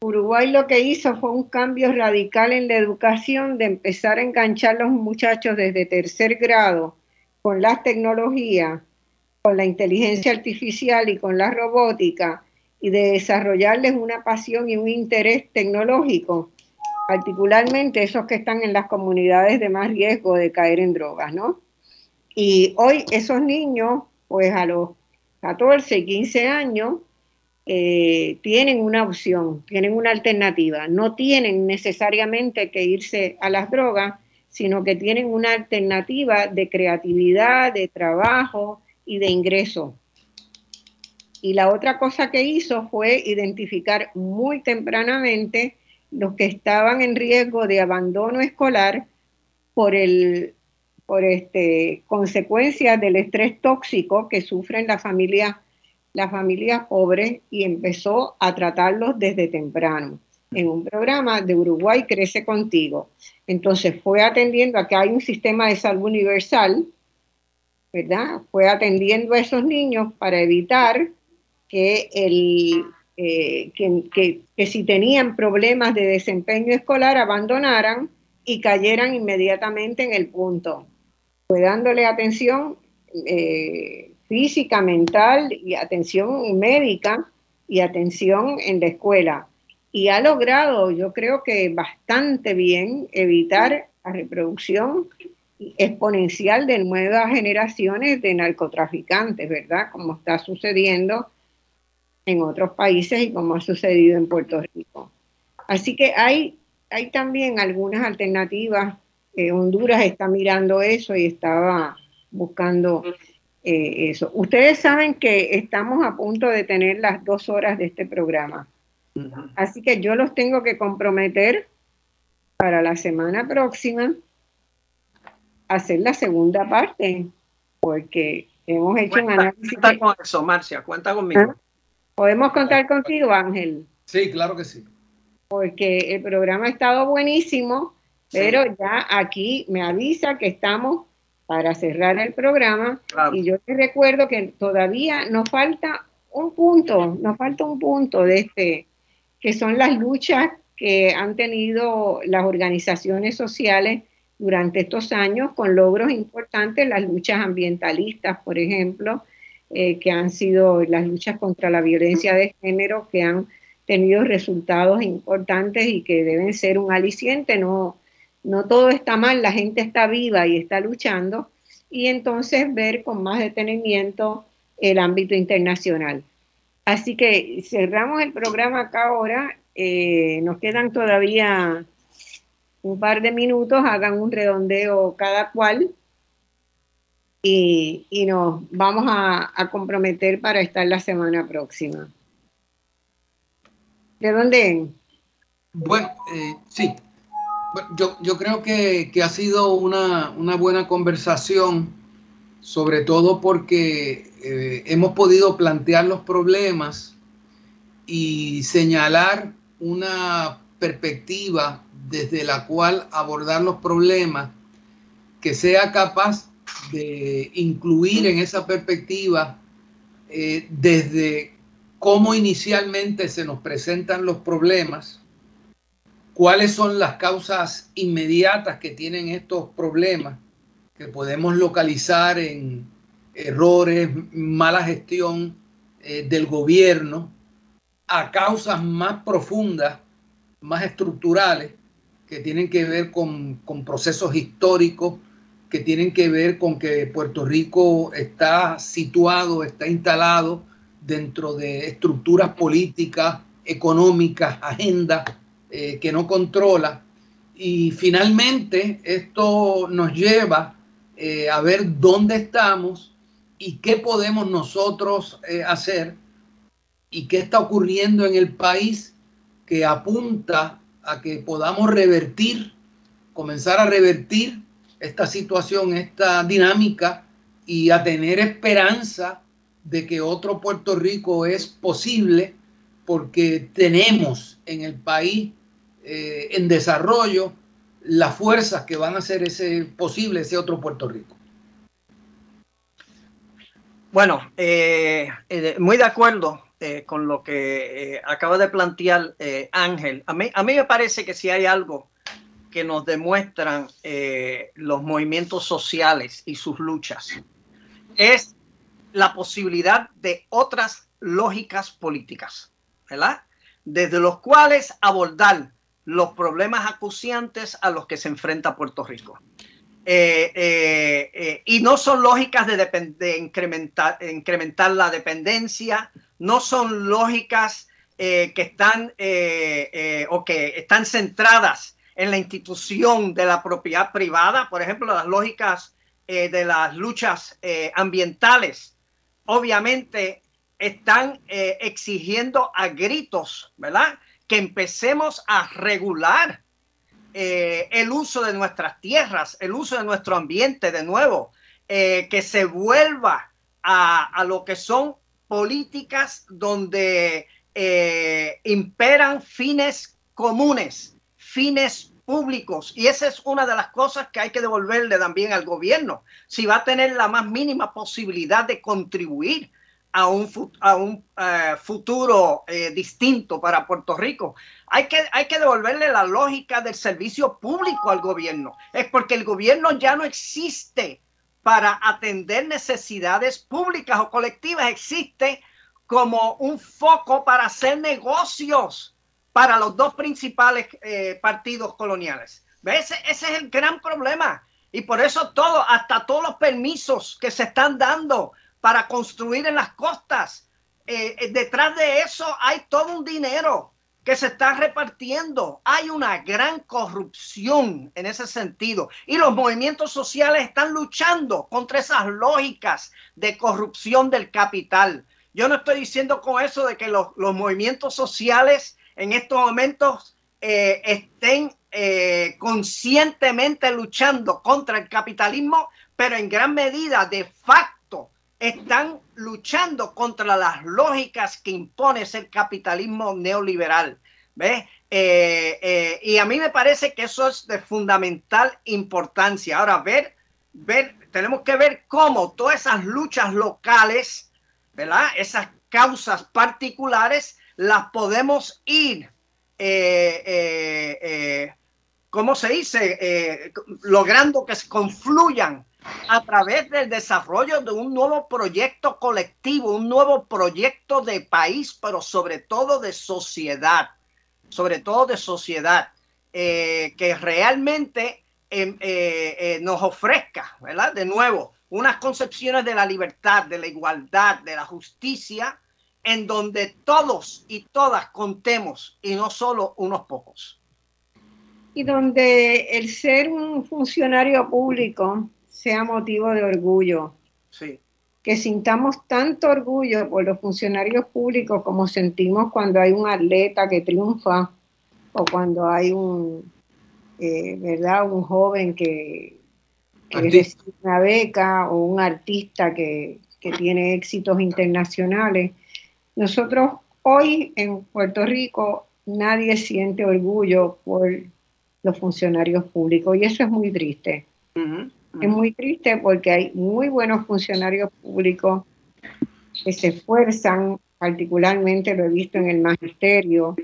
Uruguay lo que hizo fue un cambio radical en la educación de empezar a enganchar a los muchachos desde tercer grado con las tecnologías con la inteligencia artificial y con la robótica y de desarrollarles una pasión y un interés tecnológico, particularmente esos que están en las comunidades de más riesgo de caer en drogas, ¿no? Y hoy esos niños, pues a los 14, 15 años, eh, tienen una opción, tienen una alternativa. No tienen necesariamente que irse a las drogas, sino que tienen una alternativa de creatividad, de trabajo, y de ingreso. Y la otra cosa que hizo fue identificar muy tempranamente los que estaban en riesgo de abandono escolar por el por este consecuencias del estrés tóxico que sufren las familias las familias pobres y empezó a tratarlos desde temprano. en un programa de Uruguay Crece Contigo. Entonces fue atendiendo a que hay un sistema de salud universal, ¿verdad? Fue atendiendo a esos niños para evitar que, el, eh, que, que si tenían problemas de desempeño escolar abandonaran y cayeran inmediatamente en el punto. Fue dándole atención eh, física, mental y atención médica y atención en la escuela. Y ha logrado, yo creo que bastante bien, evitar la reproducción exponencial de nuevas generaciones de narcotraficantes, ¿verdad? Como está sucediendo en otros países y como ha sucedido en Puerto Rico. Así que hay hay también algunas alternativas. Eh, Honduras está mirando eso y estaba buscando eh, eso. Ustedes saben que estamos a punto de tener las dos horas de este programa. Así que yo los tengo que comprometer para la semana próxima hacer la segunda parte, porque hemos hecho un análisis. Cuenta con eso, Marcia, cuenta conmigo. ¿Ah? ¿Podemos contar contigo, Ángel? Sí, claro que sí porque el programa ha estado buenísimo, pero ya aquí me avisa que estamos para cerrar el programa y yo te recuerdo que todavía nos falta un punto, nos falta un punto de este, que son las luchas que han tenido las organizaciones sociales durante estos años con logros importantes, las luchas ambientalistas, por ejemplo, eh, que han sido las luchas contra la violencia de género, que han tenido resultados importantes y que deben ser un aliciente. No, no todo está mal, la gente está viva y está luchando. Y entonces ver con más detenimiento el ámbito internacional. Así que cerramos el programa acá ahora. Eh, nos quedan todavía un par de minutos, hagan un redondeo cada cual y, nos vamos a comprometer para estar la semana próxima. ¿De dónde? Bueno, eh, sí. Yo, yo, creo que, ha sido una, buena conversación, sobre todo porque eh, hemos podido plantear los problemas y señalar una perspectiva desde la cual abordar los problemas que sea capaz de incluir en esa perspectiva eh, desde cómo inicialmente se nos presentan los problemas, cuáles son las causas inmediatas que tienen estos problemas, que podemos localizar en errores, mala gestión eh, del gobierno, a causas más profundas, más estructurales, que tienen que ver con, con procesos históricos, que tienen que ver con que Puerto Rico está situado, está instalado dentro de estructuras políticas, económicas, agendas eh, que no controla. Y finalmente esto nos lleva eh, a ver dónde estamos y qué podemos nosotros eh, hacer y qué está ocurriendo en el país que apunta a que podamos revertir, comenzar a revertir esta situación, esta dinámica y a tener esperanza de que otro Puerto Rico es posible porque tenemos en el país eh, en desarrollo las fuerzas que van a hacer ese posible ese otro Puerto Rico. Bueno, eh, eh, muy de acuerdo con lo que acaba de plantear Ángel. A mí, a mí me parece que si hay algo que nos demuestran los movimientos sociales y sus luchas, es la posibilidad de otras lógicas políticas, ¿verdad? Desde los cuales abordar los problemas acuciantes a los que se enfrenta Puerto Rico. Eh, eh, eh, y no son lógicas de, incrementar, incrementar, la dependencia, no son lógicas que están o que están centradas en la institución de la propiedad privada, por ejemplo, las lógicas de las luchas ambientales obviamente están exigiendo a gritos, ¿verdad? Que empecemos a regular eh, el uso de nuestras tierras, el uso de nuestro ambiente de nuevo, eh, que se vuelva a, lo que son políticas donde imperan fines comunes, fines públicos. Y esa es una de las cosas que hay que devolverle también al gobierno. Si va a tener la más mínima posibilidad de contribuir a un, eh, futuro eh, distinto para Puerto Rico. Hay que, hay que devolverle la lógica del servicio público al gobierno. Es porque el gobierno ya no existe para atender necesidades públicas o colectivas, existe como un foco para hacer negocios para los dos principales eh, partidos coloniales. Ese, ese es el gran problema. Y por eso todo, hasta todos los permisos que se están dando para construir en las costas. Eh, eh, detrás de eso hay todo un dinero que se está repartiendo. Hay una gran corrupción en ese sentido. Y los movimientos sociales están luchando contra esas lógicas de corrupción del capital. Yo no estoy diciendo con eso de que los, movimientos sociales en estos momentos eh, estén conscientemente luchando contra el capitalismo, pero en gran medida, de facto, están luchando contra las lógicas que impone ese capitalismo neoliberal. ¿Ves? Eh, eh, y a mí me parece que eso es de fundamental importancia. Ahora, ver, ver, tenemos que ver cómo todas esas luchas locales, ¿verdad? Esas causas particulares, las podemos ir, eh, ¿cómo se dice? logrando que se confluyan a través del desarrollo de un nuevo proyecto colectivo, un nuevo proyecto de país, pero sobre todo de sociedad, sobre todo de sociedad, eh, que realmente em, eh, eh, nos ofrezca, ¿verdad? De nuevo, unas concepciones de la libertad, de la igualdad, de la justicia, en donde todos y todas contemos y no solo unos pocos. Y donde el ser un funcionario público sea motivo de orgullo. Sí. Que sintamos tanto orgullo por los funcionarios públicos como sentimos cuando hay un atleta que triunfa o cuando hay un, eh, ¿verdad? Un joven que, que recibe una beca o un artista que, que tiene éxitos internacionales. Nosotros hoy en Puerto Rico nadie siente orgullo por los funcionarios públicos y eso es muy triste. Es muy triste porque hay muy buenos funcionarios públicos que se esfuerzan, particularmente lo he visto en el magisterio,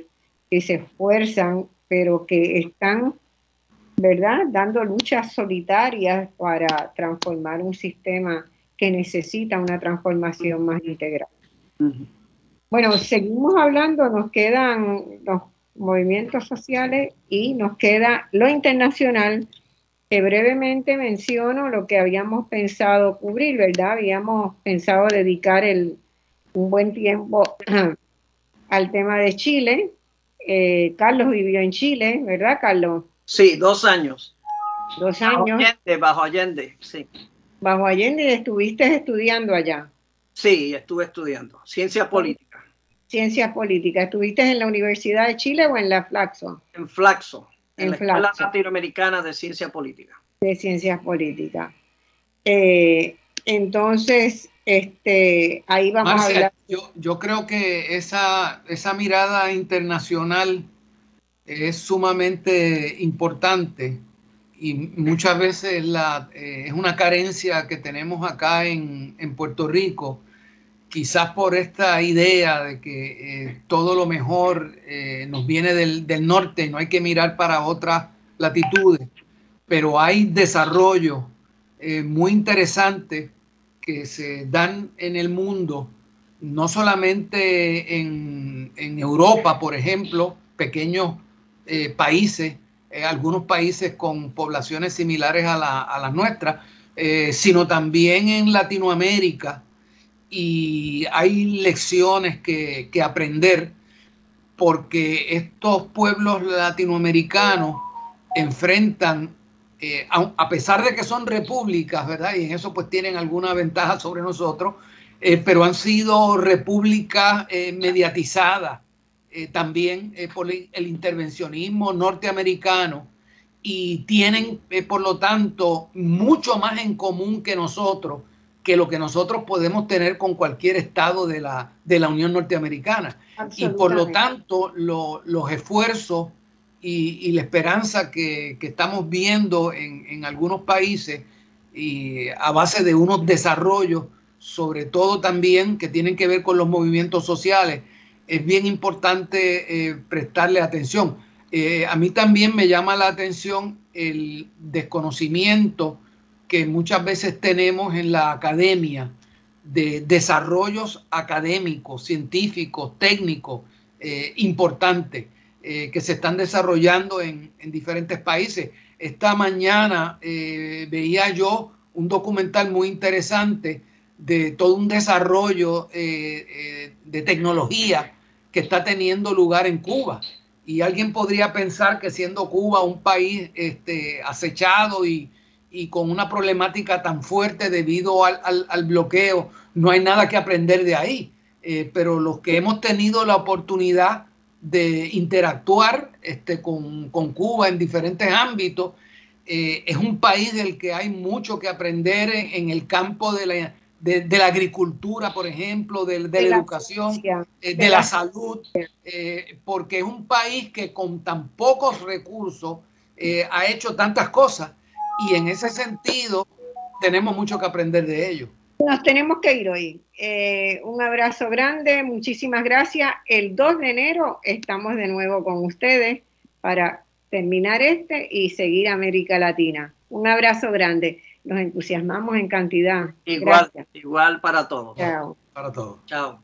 que se esfuerzan, pero que están, ¿verdad?, dando luchas solitarias para transformar un sistema que necesita una transformación más integral. Bueno, seguimos hablando, nos quedan los movimientos sociales y nos queda lo internacional brevemente menciono lo que habíamos pensado cubrir, ¿verdad? Habíamos pensado dedicar el, un buen tiempo al tema de Chile. Eh, Carlos vivió en Chile, ¿verdad, Carlos? Sí, dos años. Dos años. Bajo Allende, bajo Allende, sí. Bajo Allende estuviste estudiando allá. Sí, estuve estudiando. Ciencia política. Ciencias políticas. ¿Estuviste en la Universidad de Chile o en la Flaxo? En Flaxo en, la Escuela Latinoamericana de Ciencia Política. De Ciencias Políticas. Eh, entonces, este, ahí vamos a hablar. Yo, yo, creo que esa, esa mirada internacional es sumamente importante y muchas veces la, eh, es una carencia que tenemos acá en, en Puerto Rico quizás por esta idea de que eh, todo lo mejor eh, nos viene del, del, norte, no hay que mirar para otras latitudes, pero hay desarrollo eh, muy interesante que se dan en el mundo, no solamente en, Europa, por ejemplo, pequeños países, algunos países con poblaciones similares a, la, a las nuestras, sino también en Latinoamérica y hay lecciones que, aprender porque estos pueblos latinoamericanos enfrentan, eh, a, pesar de que son repúblicas, ¿verdad? Y en eso pues tienen alguna ventaja sobre nosotros, eh, pero han sido repúblicas eh, mediatizadas también por el intervencionismo norteamericano y tienen, por lo tanto, mucho más en común que nosotros que lo que nosotros podemos tener con cualquier estado de la, de la Unión Norteamericana. Y por lo tanto, los esfuerzos y, la esperanza que, estamos viendo en, algunos países y a base de unos desarrollos, sobre todo también que tienen que ver con los movimientos sociales, es bien importante eh, prestarle atención. Eh, a mí también me llama la atención el desconocimiento que muchas veces tenemos en la academia de desarrollos académicos, científicos, técnicos eh, importantes eh, que se están desarrollando en, diferentes países. Esta mañana eh, veía yo un documental muy interesante de todo un desarrollo de tecnología que está teniendo lugar en Cuba. Y alguien podría pensar que siendo Cuba un país este, acechado y, y con una problemática tan fuerte debido al, bloqueo, no hay nada que aprender de ahí. Eh, pero los que hemos tenido la oportunidad de interactuar este, con, Cuba en diferentes ámbitos, eh, es un país del que hay mucho que aprender en, el campo de la, de, la, agricultura, por ejemplo, de, la, educación, eh, de, la, salud, porque es un país que con tan pocos recursos ha hecho tantas cosas y en ese sentido tenemos mucho que aprender de ellos. Nos tenemos que ir hoy. Eh, un abrazo grande, muchísimas gracias. El 2 de enero estamos de nuevo con ustedes para terminar este y seguir América Latina. Un abrazo grande. Nos entusiasmamos en cantidad. Igual, igual para todos. Chao. Para todos. Chao.